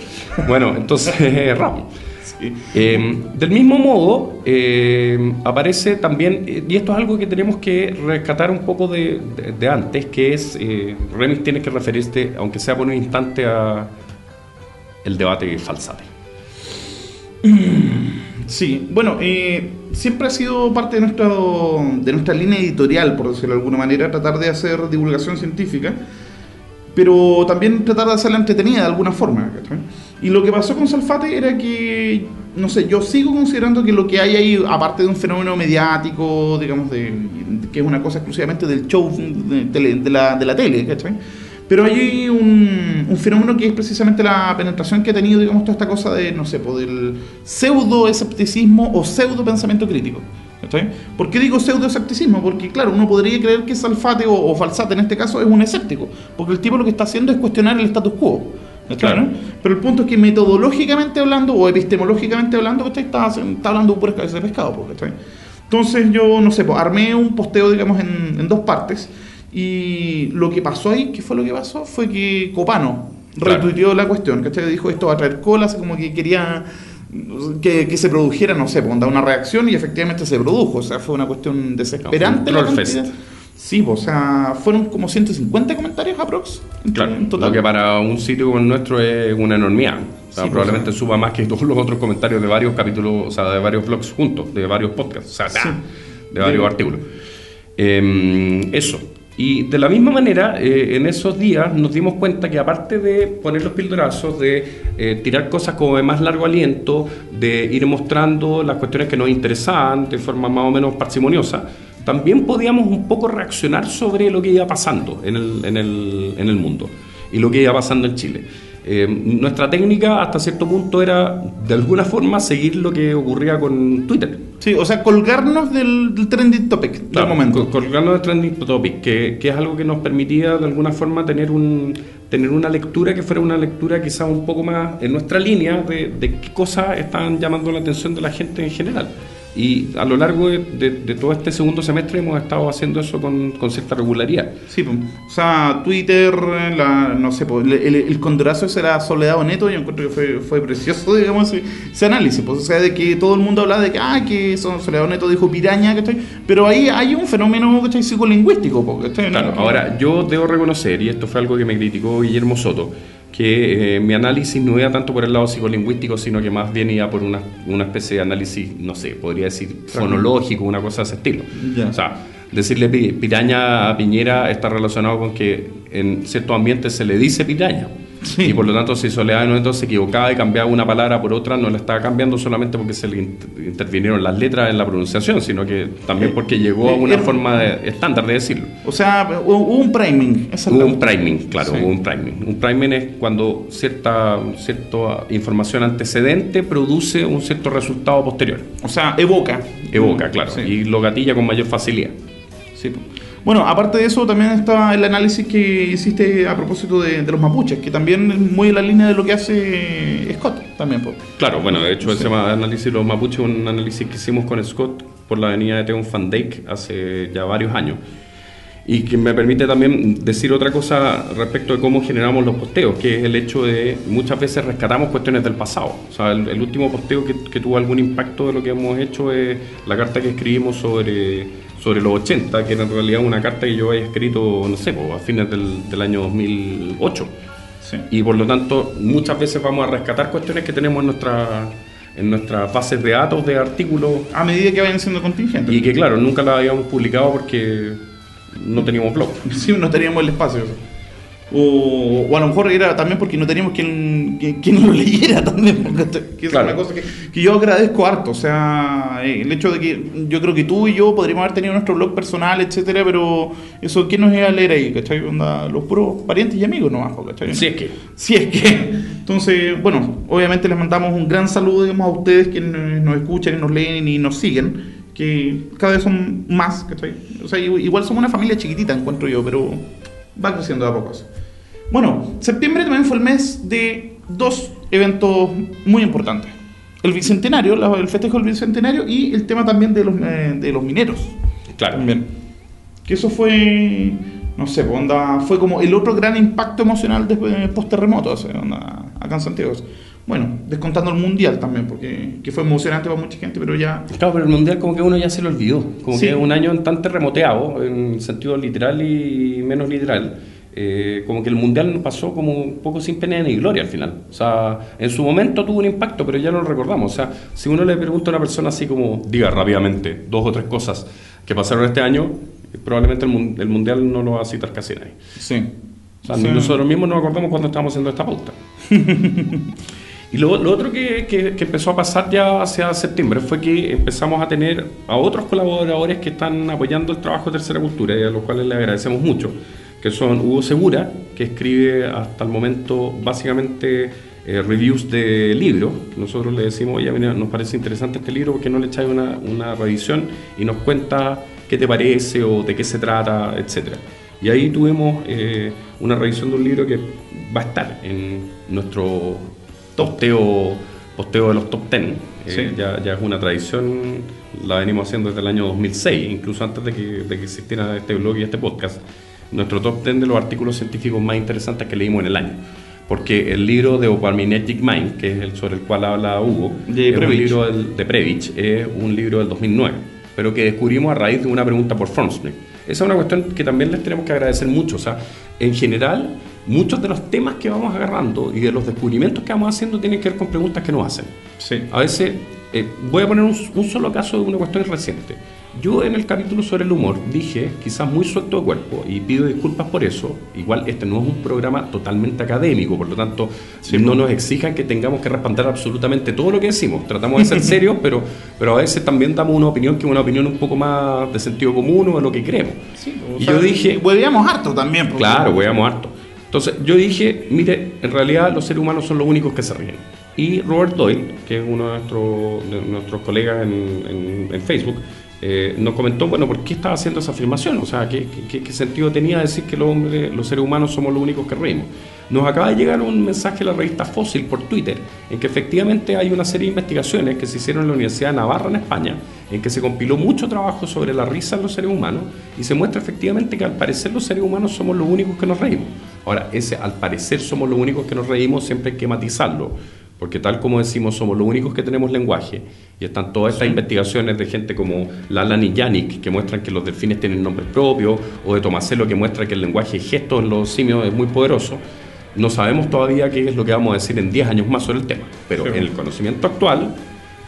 Speaker 2: Bueno, entonces, Eh, del mismo modo, eh, aparece también, eh, y esto es algo que tenemos que rescatar un poco de, de- de antes, que es, eh, Remis tiene que referirse, aunque sea por un instante, a el debate falsate.
Speaker 1: Sí, bueno, siempre ha sido parte de, nuestro, de nuestra línea editorial, por decirlo de alguna manera, tratar de hacer divulgación científica, pero también tratar de hacerla entretenida de alguna forma. ¿cachai? Y lo que pasó con Salfate era que, no sé, yo sigo considerando que lo que hay ahí, aparte de un fenómeno mediático, digamos, de, que es una cosa exclusivamente del show de, de la, de la tele, ¿cachai? Pero hay un, un fenómeno que es precisamente la penetración que ha tenido, digamos, toda esta cosa de, no sé, pues, del pseudo-escepticismo o pseudo-pensamiento crítico. ¿Cachai? ¿Por qué digo pseudo-escepticismo? Porque, claro, uno podría creer que Salfate o, o Falsate en este caso es un escéptico, porque el tipo lo que está haciendo es cuestionar el status quo. ¿cachai,
Speaker 2: Claro.
Speaker 1: no? Pero el punto es que metodológicamente hablando o epistemológicamente hablando, ¿cachai? Está, está hablando de puras cabezas de pescado, ¿cachai? Entonces yo, no sé, pues, armé un posteo, digamos, en, en dos partes. Y lo que pasó ahí, ¿qué fue lo que pasó? Fue que Copano
Speaker 2: Claro.
Speaker 1: retuiteó la cuestión, ¿cachai? Dijo esto va a traer colas, como que quería que, que se produjera, no sé, pues, onda, una reacción y efectivamente se produjo. O sea, fue una cuestión desesperante.
Speaker 2: Un trollfest.
Speaker 1: cantidad. Sí, pues, o sea, fueron como 150 comentarios aprox.
Speaker 2: Claro,
Speaker 1: en total.
Speaker 2: lo que para un sitio como el nuestro es una enormidad. O sea,
Speaker 1: Sí,
Speaker 2: probablemente
Speaker 1: pues,
Speaker 2: suba más que todos los otros comentarios de varios capítulos, o sea, de varios blogs juntos, de varios podcasts, o sea,
Speaker 1: Sí.
Speaker 2: de varios
Speaker 1: De-
Speaker 2: artículos. Eh, eso. Y de la misma manera, eh, en esos días nos dimos cuenta que aparte de poner los pildorazos, de eh, tirar cosas como de más largo aliento, de ir mostrando las cuestiones que nos interesaban de forma más o menos parsimoniosa, también podíamos un poco reaccionar sobre lo que iba pasando en el, en el, en el mundo y lo que iba pasando en Chile. Eh, nuestra técnica hasta cierto punto era de alguna forma seguir lo que ocurría con Twitter.
Speaker 1: Sí, o sea, colgarnos del, del trending topic
Speaker 2: Claro,
Speaker 1: del momento.
Speaker 2: col- colgarnos de Trending Topic, que, que es algo que nos permitía de alguna forma tener un tener una lectura que fuera una lectura quizá un poco más en nuestra línea de, de qué cosas están llamando la atención de la gente en general. Y a lo largo de, de- de todo este segundo semestre hemos estado haciendo eso con, con cierta regularidad.
Speaker 1: Sí, pues, o sea, Twitter, la, no sé, pues, el, el, el condorazo ese era Soledad Neto, yo encuentro que fue, fue precioso, digamos, ese, ese análisis, pues, o sea, de que todo el mundo hablaba de que, ah, que son, Soledad Neto dijo piraña, ¿cachai? Pero ahí hay un fenómeno, ¿cachai? Psicolingüístico, ¿cachai?
Speaker 2: Claro,
Speaker 1: No-
Speaker 2: ahora yo debo reconocer, y esto fue algo que me criticó Guillermo Soto, que eh, mi análisis no iba tanto por el lado psicolingüístico, sino que más bien iba por una, una especie de análisis, no sé, podría decir fonológico, una cosa de ese estilo.
Speaker 1: Ya.
Speaker 2: O sea, decirle pi- piraña a Piñera está relacionado con que en ciertos ambientes se le dice piraña.
Speaker 1: Sí.
Speaker 2: Y por lo tanto, si Soledad Noeto se equivocaba y cambiaba una palabra por otra, no la estaba cambiando solamente porque se le int- intervinieron las letras en la pronunciación, sino que también porque llegó a una
Speaker 1: Eh,
Speaker 2: forma de- estándar de decirlo.
Speaker 1: O sea, hubo un priming, esa
Speaker 2: Hubo un priming, claro,
Speaker 1: Sí.
Speaker 2: hubo un priming. Un priming es cuando cierta, cierta información antecedente produce un cierto resultado posterior.
Speaker 1: O sea, evoca.
Speaker 2: Evoca, claro,
Speaker 1: Sí.
Speaker 2: y lo gatilla con mayor facilidad.
Speaker 1: Sí. Bueno, aparte de eso, también está el análisis que hiciste a propósito de, de los mapuches, que también es muy en la línea de lo que hace Scott, también.
Speaker 2: Claro, bueno, de hecho, ese ma- análisis de los mapuches es un análisis que hicimos con Scott por la avenida de Teon Van Dyke hace ya varios años. Y que me permite también decir otra cosa respecto de cómo generamos los posteos, que es el hecho de muchas veces rescatamos cuestiones del pasado. O sea, el, el último posteo que, que tuvo algún impacto de lo que hemos hecho es la carta que escribimos sobre, sobre los 80, que era en realidad una carta que yo había escrito, no sé, a fines del, del año 2008.
Speaker 1: Sí.
Speaker 2: Y por lo tanto, muchas veces vamos a rescatar cuestiones que tenemos en nuestra en nuestras bases de datos de artículos
Speaker 1: A medida que vayan siendo contingentes.
Speaker 2: y que claro, nunca las habíamos publicado porque no teníamos blog.
Speaker 1: Sí, no teníamos el espacio. O, o a lo mejor era también porque no teníamos quien, quien, quien lo leyera también. Que es
Speaker 2: Claro.
Speaker 1: una cosa que, que yo agradezco harto. O sea, eh, el hecho de que yo creo que tú y yo podríamos haber tenido nuestro blog personal, etcétera, pero eso, ¿quién nos iba a leer ahí? ¿Cachai? Onda, los puros parientes y amigos nomás, ¿cachai?
Speaker 2: Si es que.
Speaker 1: Si es que. Entonces, bueno, obviamente les mandamos un gran saludo digamos, a ustedes que nos escuchan y nos leen y nos siguen, que cada vez son más, ¿cachai? O sea, igual somos una familia chiquitita, encuentro yo, pero va creciendo de a pocos. Bueno, septiembre también fue el mes de dos eventos muy importantes. El bicentenario, el festejo del bicentenario y el tema también de los, eh, de los mineros.
Speaker 2: Claro.
Speaker 1: También. Que eso fue, no sé, onda, fue como el otro gran impacto emocional después post terremoto, o sea, onda, acá en Santiago. Bueno, descontando el mundial también, porque que fue emocionante para mucha gente, pero ya.
Speaker 2: Claro, pero el mundial como que uno ya se lo olvidó. Como
Speaker 1: Sí.
Speaker 2: que es un año tan terremoteado, en sentido literal y menos literal. eh, como que el mundial pasó como un poco sin pena ni gloria al final. O sea, en su momento tuvo un impacto, pero ya no lo recordamos. O sea, si uno le pregunta a una persona así como, diga rápidamente dos o tres cosas que pasaron este año, probablemente el, el mundial no lo va a citar casi nadie.
Speaker 1: Sí.
Speaker 2: O sea,
Speaker 1: Sí.
Speaker 2: nosotros mismos nos acordamos cuando estábamos haciendo esta pauta. y lo, lo otro que, que- que empezó a pasar ya hacia septiembre fue que empezamos a tener a otros colaboradores que están apoyando el trabajo de Tercera Cultura y a los cuales le agradecemos mucho, que son Hugo Segura, que escribe hasta el momento básicamente eh, reviews de libros. Nosotros le decimos, oye, mira, nos parece interesante este libro, porque no le echáis una, una revisión y nos cuenta qué te parece o de qué se trata, etcétera. Y ahí tuvimos eh, una revisión de un libro que va a estar en nuestro posteo, posteo de los top 10. Eh,
Speaker 1: Sí.
Speaker 2: ya, ya es una tradición, la venimos haciendo desde el año 2006, incluso antes de que, de que existiera este blog y este podcast. Nuestro top 10 de los artículos científicos más interesantes que leímos en el año. Porque el libro de Opaminetic Mind, que es el sobre el cual habla Hugo,
Speaker 1: De
Speaker 2: es un libro del- de Previch, es un libro del 2009, pero que descubrimos a raíz de una pregunta por Formsmith. Esa es una cuestión que también les tenemos que agradecer mucho. O sea, en general, muchos de los temas que vamos agarrando y de los descubrimientos que vamos haciendo tienen que ver con preguntas que nos hacen.
Speaker 1: Sí.
Speaker 2: A veces, eh, voy a poner un, un solo caso de una cuestión reciente. Yo en el capítulo sobre el humor dije, quizás muy suelto de cuerpo, y pido disculpas por eso. Igual este no es un programa totalmente académico, por lo tanto, no nos exijan que tengamos que respaldar absolutamente todo lo que decimos. Tratamos de ser serios, pero, pero a veces también damos una opinión que es una opinión un poco más de sentido común o de lo que creemos.
Speaker 1: Sí, o
Speaker 2: y
Speaker 1: sea,
Speaker 2: yo dije,
Speaker 1: Hueveamos harto también. porque-
Speaker 2: Claro, weamos harto. Entonces yo dije, mire, en realidad los seres humanos son los únicos que se ríen. Y Robert Doyle, que es uno de nuestros, colegas en Facebook, eh, nos comentó, bueno, ¿por qué estaba haciendo esa afirmación? O sea, ¿qué, qué- qué sentido tenía decir que los, hombres, los seres humanos somos los únicos que reímos? Nos acaba de llegar un mensaje de la revista Fósil por Twitter, en que efectivamente hay una serie de investigaciones que se hicieron en la Universidad de Navarra, en España, en que se compiló mucho trabajo sobre la risa en los seres humanos y se muestra efectivamente que al parecer los seres humanos somos los únicos que nos reímos. Ahora, ese al parecer somos los únicos que nos reímos siempre hay que matizarlo, porque tal como decimos somos los únicos que tenemos lenguaje y están todas estas investigaciones de gente como Lalan y Yannick que muestran que los delfines tienen nombres propios o de Tomasello que muestra que el lenguaje de gestos en los simios es muy poderoso. No sabemos todavía qué es lo que vamos a decir en 10 años más sobre el tema, pero
Speaker 1: Sí.
Speaker 2: en el conocimiento actual,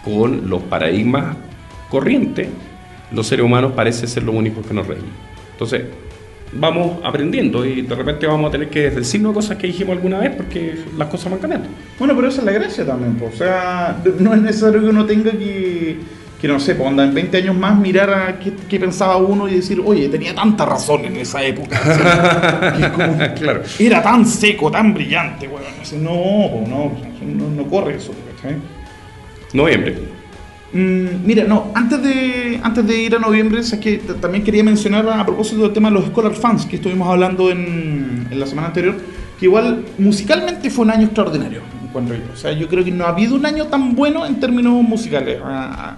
Speaker 2: con los paradigmas corrientes, los seres humanos parece ser los únicos que nos reímos. Entonces, vamos aprendiendo y de repente vamos a tener que decirnos cosas que dijimos alguna vez porque las cosas van cambiando.
Speaker 1: Bueno, pero esa es la gracia también, po. o sea, no es necesario que uno tenga que, que no sé, onda, en 20 años más mirar a qué, qué pensaba uno y decir, oye, tenía tanta razón en esa época. Es como,
Speaker 2: Claro.
Speaker 1: Era tan seco, tan brillante. Así, no, no, no, no corre eso, ¿cachai?
Speaker 2: Noviembre.
Speaker 1: Mm, mira, no, antes de, antes de ir a noviembre, es que también quería mencionar a propósito del tema de los Scholar Fans que estuvimos hablando en, en la semana anterior, que igual musicalmente fue un año extraordinario, yo. O sea, yo creo que no ha habido un año tan bueno en términos musicales, a-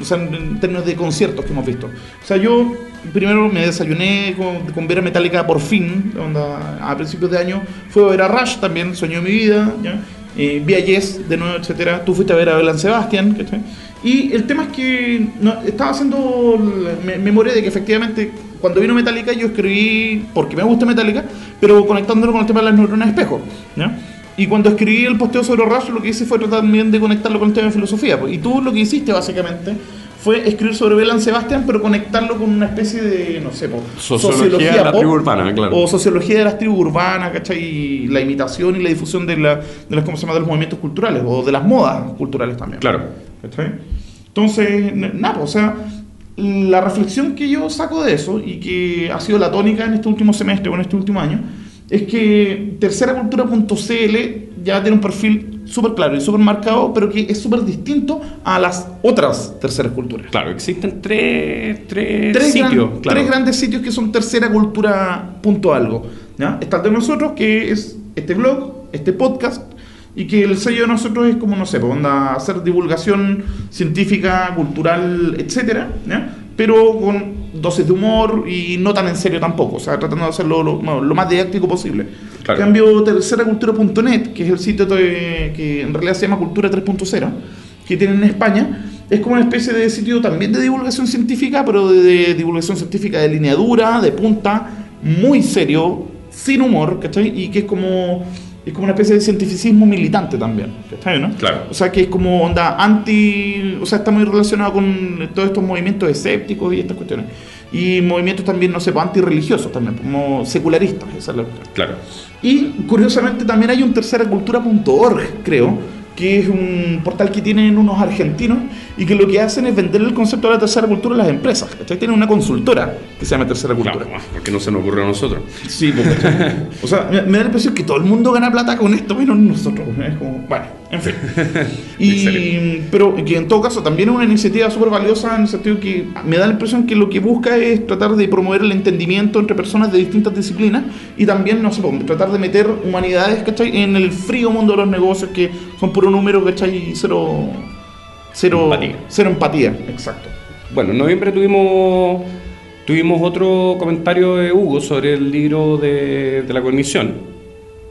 Speaker 1: o sea, en, términos de conciertos que hemos visto. O sea, yo primero me desayuné con, con ver a Metallica por fin, onda, a principios de año, fue a ver a Rush también, Sueño de mi vida, ¿ya? Eh, vi a Yes de nuevo, etcétera. Tú fuiste a ver a Belan Sebastián, ¿cachai? Y el tema es que no, estaba haciendo l- me- memoria de que efectivamente cuando vino Metallica yo escribí, porque me gusta Metallica, pero conectándolo con el tema de las neuronas espejo. ¿ya? Y cuando escribí el posteo sobre Rush lo que hice fue tratar también de conectarlo con el tema de filosofía. pues. Y tú lo que hiciste básicamente fue escribir sobre Belan Sebastián, pero conectarlo con una especie de, no sé, po,
Speaker 2: Sociología de la tribu urbana, claro.
Speaker 1: O sociología de las tribus urbanas, ¿cachai? Y la imitación y la difusión de, la, de, las, ¿cómo se llama? de los movimientos culturales, o de las modas culturales también.
Speaker 2: Claro.
Speaker 1: ¿Cachai? Entonces, nada, o sea, la reflexión que yo saco de eso y que ha sido la tónica en este último semestre o en este último año es que terceracultura.cl ya tiene un perfil súper claro y súper marcado, pero que es súper distinto a las otras terceras culturas.
Speaker 2: Claro, existen tres, tres,
Speaker 1: Tres,
Speaker 2: sitios.
Speaker 1: gran-
Speaker 2: claro.
Speaker 1: tres grandes sitios que son tercera cultura punto algo. ¿ya? Está el de nosotros, que es este blog, este podcast, y que el sello de nosotros es como, no sé, pues, onda, hacer divulgación científica, cultural, etcétera, ¿ya? Pero con dosis de humor y no tan en serio tampoco, o sea, tratando de hacerlo lo, lo más didáctico posible.
Speaker 2: Claro.
Speaker 1: En cambio, terceracultura.net, que es el sitio de- que en realidad se llama Cultura 3.0, que tienen en España, es como una especie de sitio también de divulgación científica, pero de, de divulgación científica de línea dura, de punta, muy serio, sin humor, ¿cachai? Y que es como, es como una especie de cientificismo militante también, ¿cachai? ¿no?
Speaker 2: Claro.
Speaker 1: O sea, que es como onda anti, o sea, está muy relacionado con todos estos movimientos escépticos y estas cuestiones. Y movimientos también, no sé, pues, antirreligiosos también, como secularistas, esa es la cuestión.
Speaker 2: Claro.
Speaker 1: Y curiosamente también hay un terceracultura.org, creo, que es un portal que tienen unos argentinos y que lo que hacen es vender el concepto de la tercera cultura a las empresas. ¿cachai? Tienen una consultora que se llama Tercera Cultura.
Speaker 2: Claro, porque no se nos ocurrió a nosotros.
Speaker 1: Sí, ¿cachai? O sea, me, me da la impresión que todo el mundo gana plata con esto, menos nosotros. Es como, bueno, en fin. Y, pero que en todo caso también es una iniciativa súper valiosa en el sentido que me da la impresión que lo que busca es tratar de promover el entendimiento entre personas de distintas disciplinas y también, no sé, pues, tratar de meter humanidades, ¿cachai? En el frío mundo de los negocios que son puro número, ¿cachai? Y cero... Cero
Speaker 2: Empatía.
Speaker 1: Cero empatía, exacto.
Speaker 2: Bueno, en noviembre tuvimos, tuvimos otro comentario de Hugo sobre el libro de, de la cognición.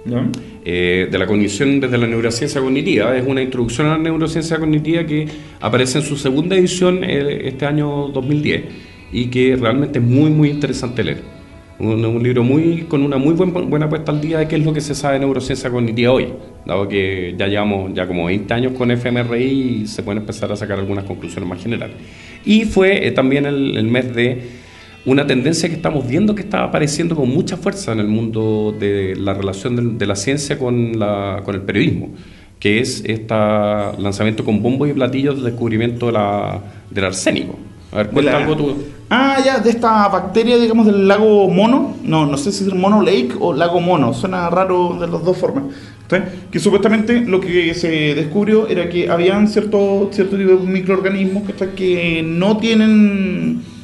Speaker 1: ¿Ya?
Speaker 2: eh, de la cognición desde la neurociencia cognitiva. Es una introducción a la neurociencia cognitiva que aparece en su segunda edición eh, este año 2010 y que realmente es muy, muy interesante leer. Un, un libro muy con una muy buen- buena puesta al día de qué es lo que se sabe de neurociencia cognitiva hoy, dado que ya llevamos ya como 20 años con fMRI y se pueden empezar a sacar algunas conclusiones más generales. Y fue eh, también el, el mes de una tendencia que estamos viendo que está apareciendo con mucha fuerza en el mundo de la relación del- de, la ciencia con, la- con el periodismo, que es este lanzamiento con bombos y platillos del descubrimiento de la- del arsénico. A ver,
Speaker 1: De
Speaker 2: cuenta
Speaker 1: la-
Speaker 2: algo tú.
Speaker 1: Ah, ya, de esta bacteria, digamos, del lago Mono. No, no sé si es el Mono Lake o lago Mono. Suena raro de las dos formas. Que supuestamente lo que se descubrió era que habían cierto, cierto tipo de microorganismos que no tienen...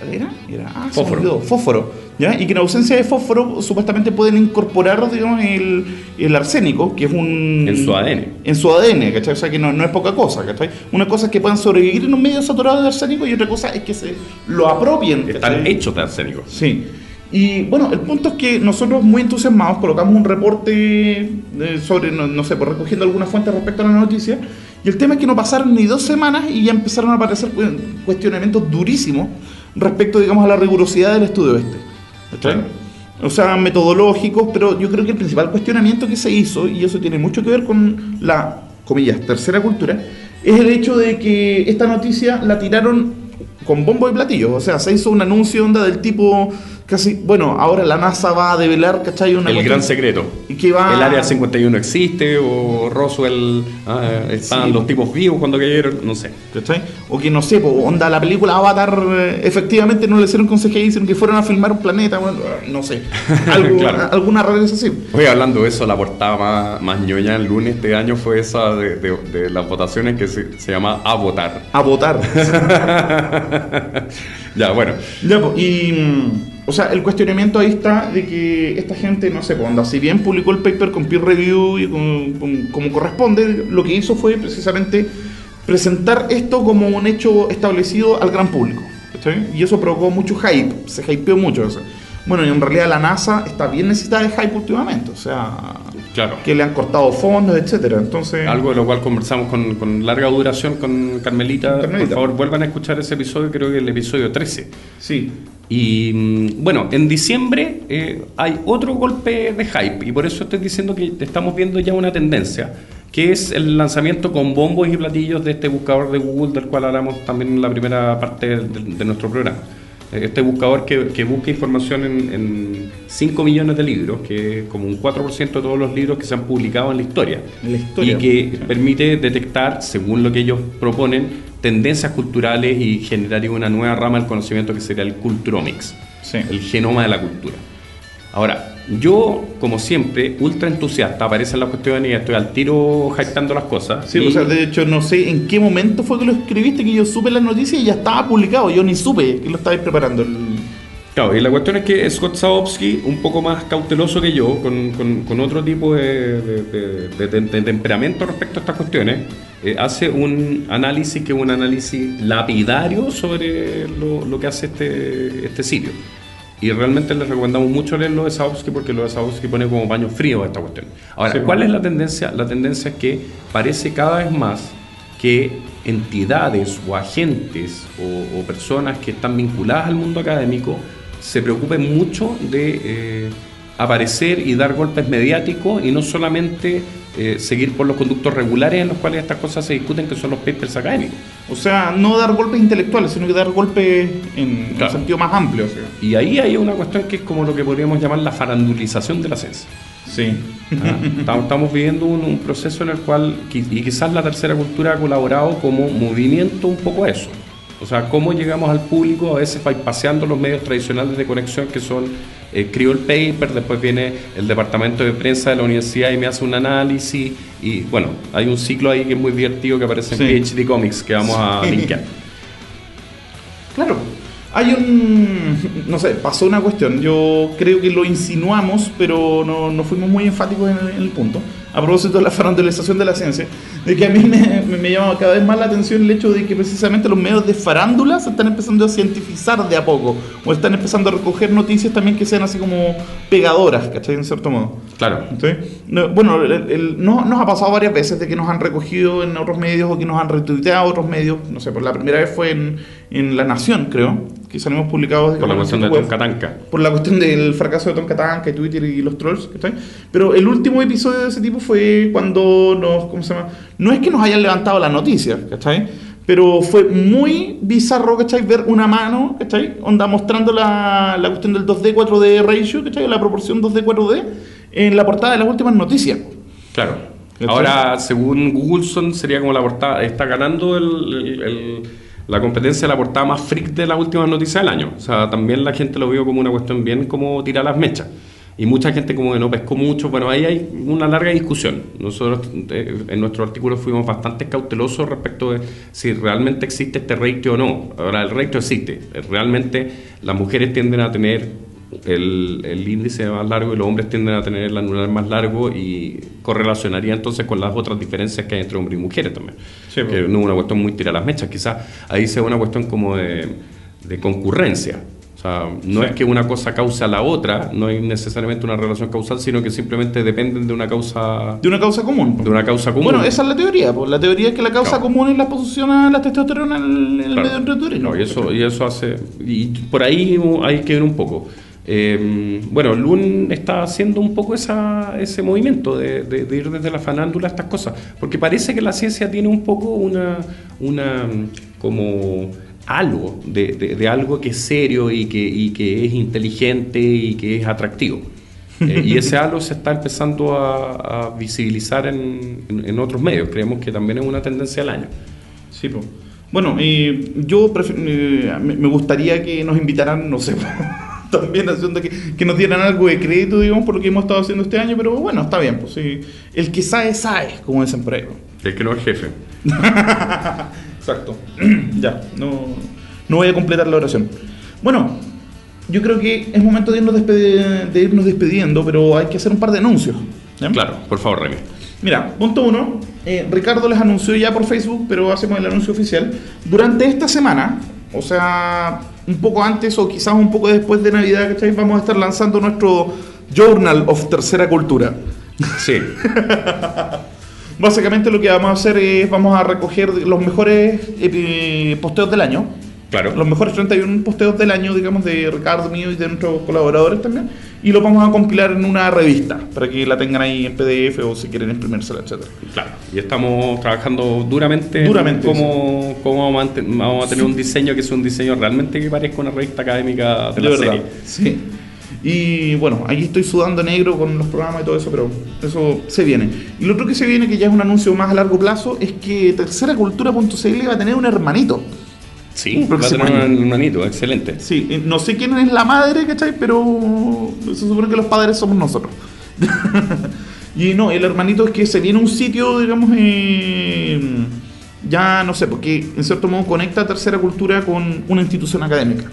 Speaker 1: ¿cuál ¿Era? Era ah,
Speaker 2: Fósforo.
Speaker 1: fósforo. ¿ya? Y que en ausencia de fósforo supuestamente pueden incorporar, digamos, el, el arsénico, que es un...
Speaker 2: En su ADN.
Speaker 1: En su ADN, ¿cachai? O sea que no, no es poca cosa, ¿cachai? Una cosa es que puedan sobrevivir en un medio saturado de arsénico y otra cosa es que se lo apropien.
Speaker 2: Están
Speaker 1: ¿cachai?
Speaker 2: hechos de arsénico.
Speaker 1: Sí. Y bueno, el punto es que nosotros muy entusiasmados colocamos un reporte eh, sobre, no, no sé, por recogiendo algunas fuentes respecto a la noticia. Y el tema es que no pasaron ni dos semanas y ya empezaron a aparecer cu- cuestionamientos durísimos respecto, digamos, a la rigurosidad del estudio este. ¿Cachai? O sea, metodológicos, pero yo creo que el principal cuestionamiento que se hizo, y eso tiene mucho que ver con la, comillas, tercera cultura, es el hecho de que esta noticia la tiraron con bombo y platillo. O sea, se hizo un anuncio onda del tipo casi, bueno, ahora la NASA va a develar, ¿cachai? Una
Speaker 2: El
Speaker 1: cuestión-
Speaker 2: gran secreto.
Speaker 1: Y que va...
Speaker 2: El área 51 existe o Roswell, ah,
Speaker 1: Sí.
Speaker 2: los tipos vivos cuando cayeron, no sé.
Speaker 1: ¿Cachai? O que no sé, po, onda, la película Avatar, eh, efectivamente no le hicieron con CGI, hicieron que fueron a filmar un planeta, bueno, no sé. Algo,
Speaker 2: Claro.
Speaker 1: Alguna rareza así.
Speaker 2: Oye, hablando de eso, la portada más, más ñoña el lunes este año fue esa de, de- de las votaciones que se, se llama A votar.
Speaker 1: A votar.
Speaker 2: Ya, bueno.
Speaker 1: Ya, po, y. O sea, el cuestionamiento ahí está de que esta gente, no sé, po, onda, si bien publicó el paper con peer review y con- con- como corresponde, lo que hizo fue precisamente presentar esto como un hecho establecido al gran público. ¿cachai? Y eso provocó mucho hype, se hypeó mucho eso. Bueno, y en realidad la NASA está bien necesitada de hype últimamente, o sea,
Speaker 2: Claro.
Speaker 1: que le han cortado fondos, etcétera. Entonces,
Speaker 2: Algo de lo cual conversamos con, con larga duración con Carmelita.
Speaker 1: Carmelita.
Speaker 2: Por favor, vuelvan a escuchar ese episodio, creo que el episodio 13.
Speaker 1: sí,
Speaker 2: Y mm, bueno, en diciembre eh, hay otro golpe de hype y por eso estoy diciendo que estamos viendo ya una tendencia, que es el lanzamiento con bombos y platillos de este buscador de Google del cual hablamos también en la primera parte de, de nuestro programa. Eh, Este buscador que, que busca información en, en 5 millones de libros, que es como un 4% de todos los libros que se han publicado en la historia.
Speaker 1: En la historia.
Speaker 2: Y que permite detectar, según lo que ellos proponen, tendencias culturales y generar una nueva rama del conocimiento que sería el culturomics,
Speaker 1: Sí.
Speaker 2: el genoma de la cultura. Ahora, yo, como siempre, ultra entusiasta, aparecen las cuestiones y estoy al tiro hypeando las cosas.
Speaker 1: Sí,
Speaker 2: Y-
Speaker 1: o sea, de hecho, no sé en qué momento fue que lo escribiste, que yo supe las noticias y ya estaba publicado. Yo ni supe que lo estabais preparando. el-
Speaker 2: Claro, y la cuestión es que Scott Saovsky, un poco más cauteloso que yo, con, con- con otro tipo de, de- de- de- de- de temperamento respecto a estas cuestiones, eh, hace un análisis que es un análisis lapidario sobre lo, lo que hace este, este sitio. Y realmente les recomendamos mucho leer lo de Saovsky porque lo de Saovsky pone como paño frío a esta cuestión. Ahora,
Speaker 1: Sí.
Speaker 2: ¿cuál es la tendencia? La tendencia es que parece cada vez más que entidades o agentes o, o personas que están vinculadas al mundo académico se preocupen mucho de eh, aparecer y dar golpes mediáticos y no solamente eh, seguir por los conductos regulares en los cuales estas cosas se discuten, que son los papers académicos.
Speaker 1: O sea, no dar golpes intelectuales, sino que dar golpes en
Speaker 2: Claro.
Speaker 1: un sentido más amplio. o sea.
Speaker 2: Y ahí hay una cuestión que es como lo que podríamos llamar la farandulización de la ciencia.
Speaker 1: Sí.
Speaker 2: Ah, Estamos, estamos viviendo un, un proceso en el cual, y quizás la tercera cultura ha colaborado como movimiento un poco a eso. O sea, cómo llegamos al público, a veces va paseando los medios tradicionales de conexión que son eh, el paper, después viene el departamento de prensa de la universidad y me hace un análisis. Y bueno, hay un ciclo ahí que es muy divertido que aparece en
Speaker 1: Sí.
Speaker 2: PhD Comics que vamos a linkear.
Speaker 1: Claro. Hay un. No sé, pasó una cuestión. Yo creo que lo insinuamos, pero no, no fuimos muy enfáticos en el, en el punto. A propósito de la farandulización de la ciencia, de que a mí me, me, me llama cada vez más la atención el hecho de que precisamente los medios de farándula se están empezando a cientificar de a poco, o están empezando a recoger noticias también que sean así como pegadoras, ¿cachai? En cierto modo.
Speaker 2: Claro.
Speaker 1: ¿Sí? No, bueno, el- el- no- nos ha pasado varias veces de que nos han recogido en otros medios o que nos han retuiteado otros medios. No sé, por la primera vez fue en, en La Nación, creo, que salimos publicados
Speaker 2: Por la cuestión de
Speaker 1: el sitio
Speaker 2: Tom
Speaker 1: web.
Speaker 2: Katanka.
Speaker 1: Por la cuestión del fracaso de Tom Katanka y Twitter y los trolls, ¿cachai? Pero el último episodio de ese tipo fue cuando nos, ¿cómo se llama? No es que nos hayan levantado la noticia, ¿cachai? Pero fue muy bizarro, ¿cachai? Ver una mano, ¿cachai? Onda mostrando la, la cuestión del 2D, 4D ratio, ¿cachai? La proporción 2D, 4D en la portada de las últimas noticias.
Speaker 2: Claro.
Speaker 1: ¿Cachai?
Speaker 2: Ahora, según Googleson, sería como la portada. Está ganando el- el- el- la competencia la portada más freak de las últimas noticias del año. O sea, también la gente lo vio como una cuestión bien como tirar las mechas. Y mucha gente como que no pescó mucho. Bueno, ahí hay una larga discusión. Nosotros eh, en nuestro artículo fuimos bastante cautelosos respecto de si realmente existe este ratio o no. Ahora, el ratio existe. Realmente las mujeres tienden a tener el, el índice más largo y los hombres tienden a tener el anular más largo y correlacionaría entonces con las otras diferencias que hay entre hombres y mujeres también.
Speaker 1: Sí,
Speaker 2: que
Speaker 1: pues.
Speaker 2: no es una cuestión muy tirar las mechas. Quizás ahí sea una cuestión como de, de concurrencia. O sea, no
Speaker 1: Sí.
Speaker 2: es que una cosa cause a la otra, no hay necesariamente una relación causal, sino que simplemente dependen de una causa
Speaker 1: De una causa común.
Speaker 2: de una causa común.
Speaker 1: Bueno, esa es la teoría. Pues. La teoría es que la causa
Speaker 2: Claro.
Speaker 1: común es la exposición a la testosterona en el, en el
Speaker 2: Claro.
Speaker 1: medio.
Speaker 2: No, y eso, y eso hace. Y por ahí hay que ver un poco. Eh, bueno, Lun está haciendo un poco ese movimiento de, ir desde la fanándula a estas cosas, porque parece que la ciencia tiene un poco una, una como algo de, algo que es serio y que, es inteligente y que es atractivo. Eh, y ese halo se está empezando a, visibilizar en, otros medios. Creemos que también es una tendencia al año.
Speaker 1: Sí, pues. Bueno, eh, yo eh, me gustaría que nos invitaran, no sé, también haciendo que, que nos dieran algo de crédito, digamos, por lo que hemos estado haciendo este año, pero bueno, está bien, pues sí. El que sabe, sabe, como dicen por ahí. pues.
Speaker 2: El que no es jefe.
Speaker 1: Exacto. ya, no, no voy a completar la oración. Bueno, yo creo que es momento de irnos, de irnos despidiendo, pero hay que hacer un par de anuncios. ¿ya?
Speaker 2: Claro, por favor, Remy.
Speaker 1: Mira, punto uno. eh, Ricardo les anunció ya por Facebook, pero hacemos el anuncio oficial. Durante esta semana, o sea, un poco antes o quizás un poco después de Navidad, ¿cachai? Vamos a estar lanzando nuestro Journal of Tercera Cultura.
Speaker 2: Sí,
Speaker 1: Básicamente lo que vamos a hacer es, vamos a recoger los mejores eh, posteos del año.
Speaker 2: claro.
Speaker 1: Los mejores 31 posteos del año, digamos, de Ricardo mío y de nuestros colaboradores también. Y los vamos a compilar en una revista, para que la tengan ahí en PDF o si quieren imprimírsela, etcétera.
Speaker 2: Claro, y estamos trabajando duramente,
Speaker 1: Duramente,
Speaker 2: cómo, cómo vamos, a mante- vamos a tener un diseño que sea un diseño realmente que parezca una revista académica de,
Speaker 1: De
Speaker 2: la
Speaker 1: verdad.
Speaker 2: serie.
Speaker 1: Sí. Y bueno, ahí estoy sudando negro con los programas y todo eso, pero eso se viene. Y lo otro que se viene, que ya es un anuncio más a largo plazo, es que terceracultura.cl va a tener un hermanito.
Speaker 2: Sí, va a tener un hermanito, excelente.
Speaker 1: Sí, eh, no sé quién es la madre, ¿cachai? Pero se supone que los padres somos nosotros. y no, el hermanito es que se viene un sitio, digamos, eh, ya no sé, porque en cierto modo conecta Tercera Cultura con una institución académica.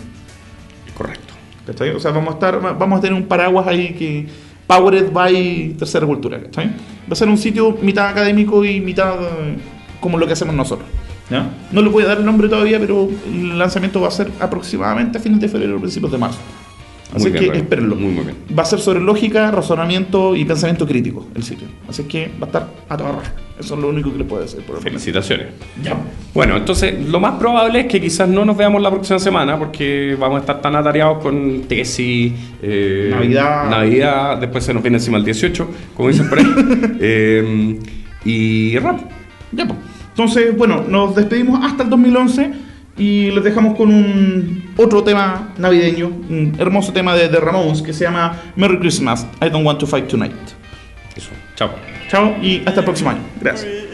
Speaker 2: Correcto.
Speaker 1: ¿Cachai? O sea, vamos a estar, vamos a tener un paraguas ahí que Powered by Tercera Cultura, ¿cachai? Va a ser un sitio mitad académico y mitad eh, como lo que hacemos nosotros. ¿Ya? No le voy a dar el nombre todavía, pero el lanzamiento va a ser aproximadamente a fines de febrero o principios de marzo. Así
Speaker 2: Muy bien,
Speaker 1: que
Speaker 2: Remy.
Speaker 1: espérenlo.
Speaker 2: Muy, muy bien.
Speaker 1: Va a ser sobre lógica, razonamiento y pensamiento crítico el sitio. Así que va a estar a toda raja. Eso es lo único que le puedo decir por.
Speaker 2: Felicitaciones.
Speaker 1: Ya.
Speaker 2: Bueno, entonces lo más probable es que quizás no nos veamos la próxima semana porque vamos a estar tan atareados con tesis, eh,
Speaker 1: Navidad.
Speaker 2: Navidad, después se nos viene encima el 18, como dicen por ahí, eh, y rap.
Speaker 1: Ya, pues. Entonces, bueno, nos despedimos hasta el 2011 y les dejamos con un otro tema navideño, un hermoso tema de The Ramones que se llama Merry Christmas, I Don't Want to Fight Tonight.
Speaker 2: Eso, chao.
Speaker 1: Chao y hasta el próximo año. Gracias.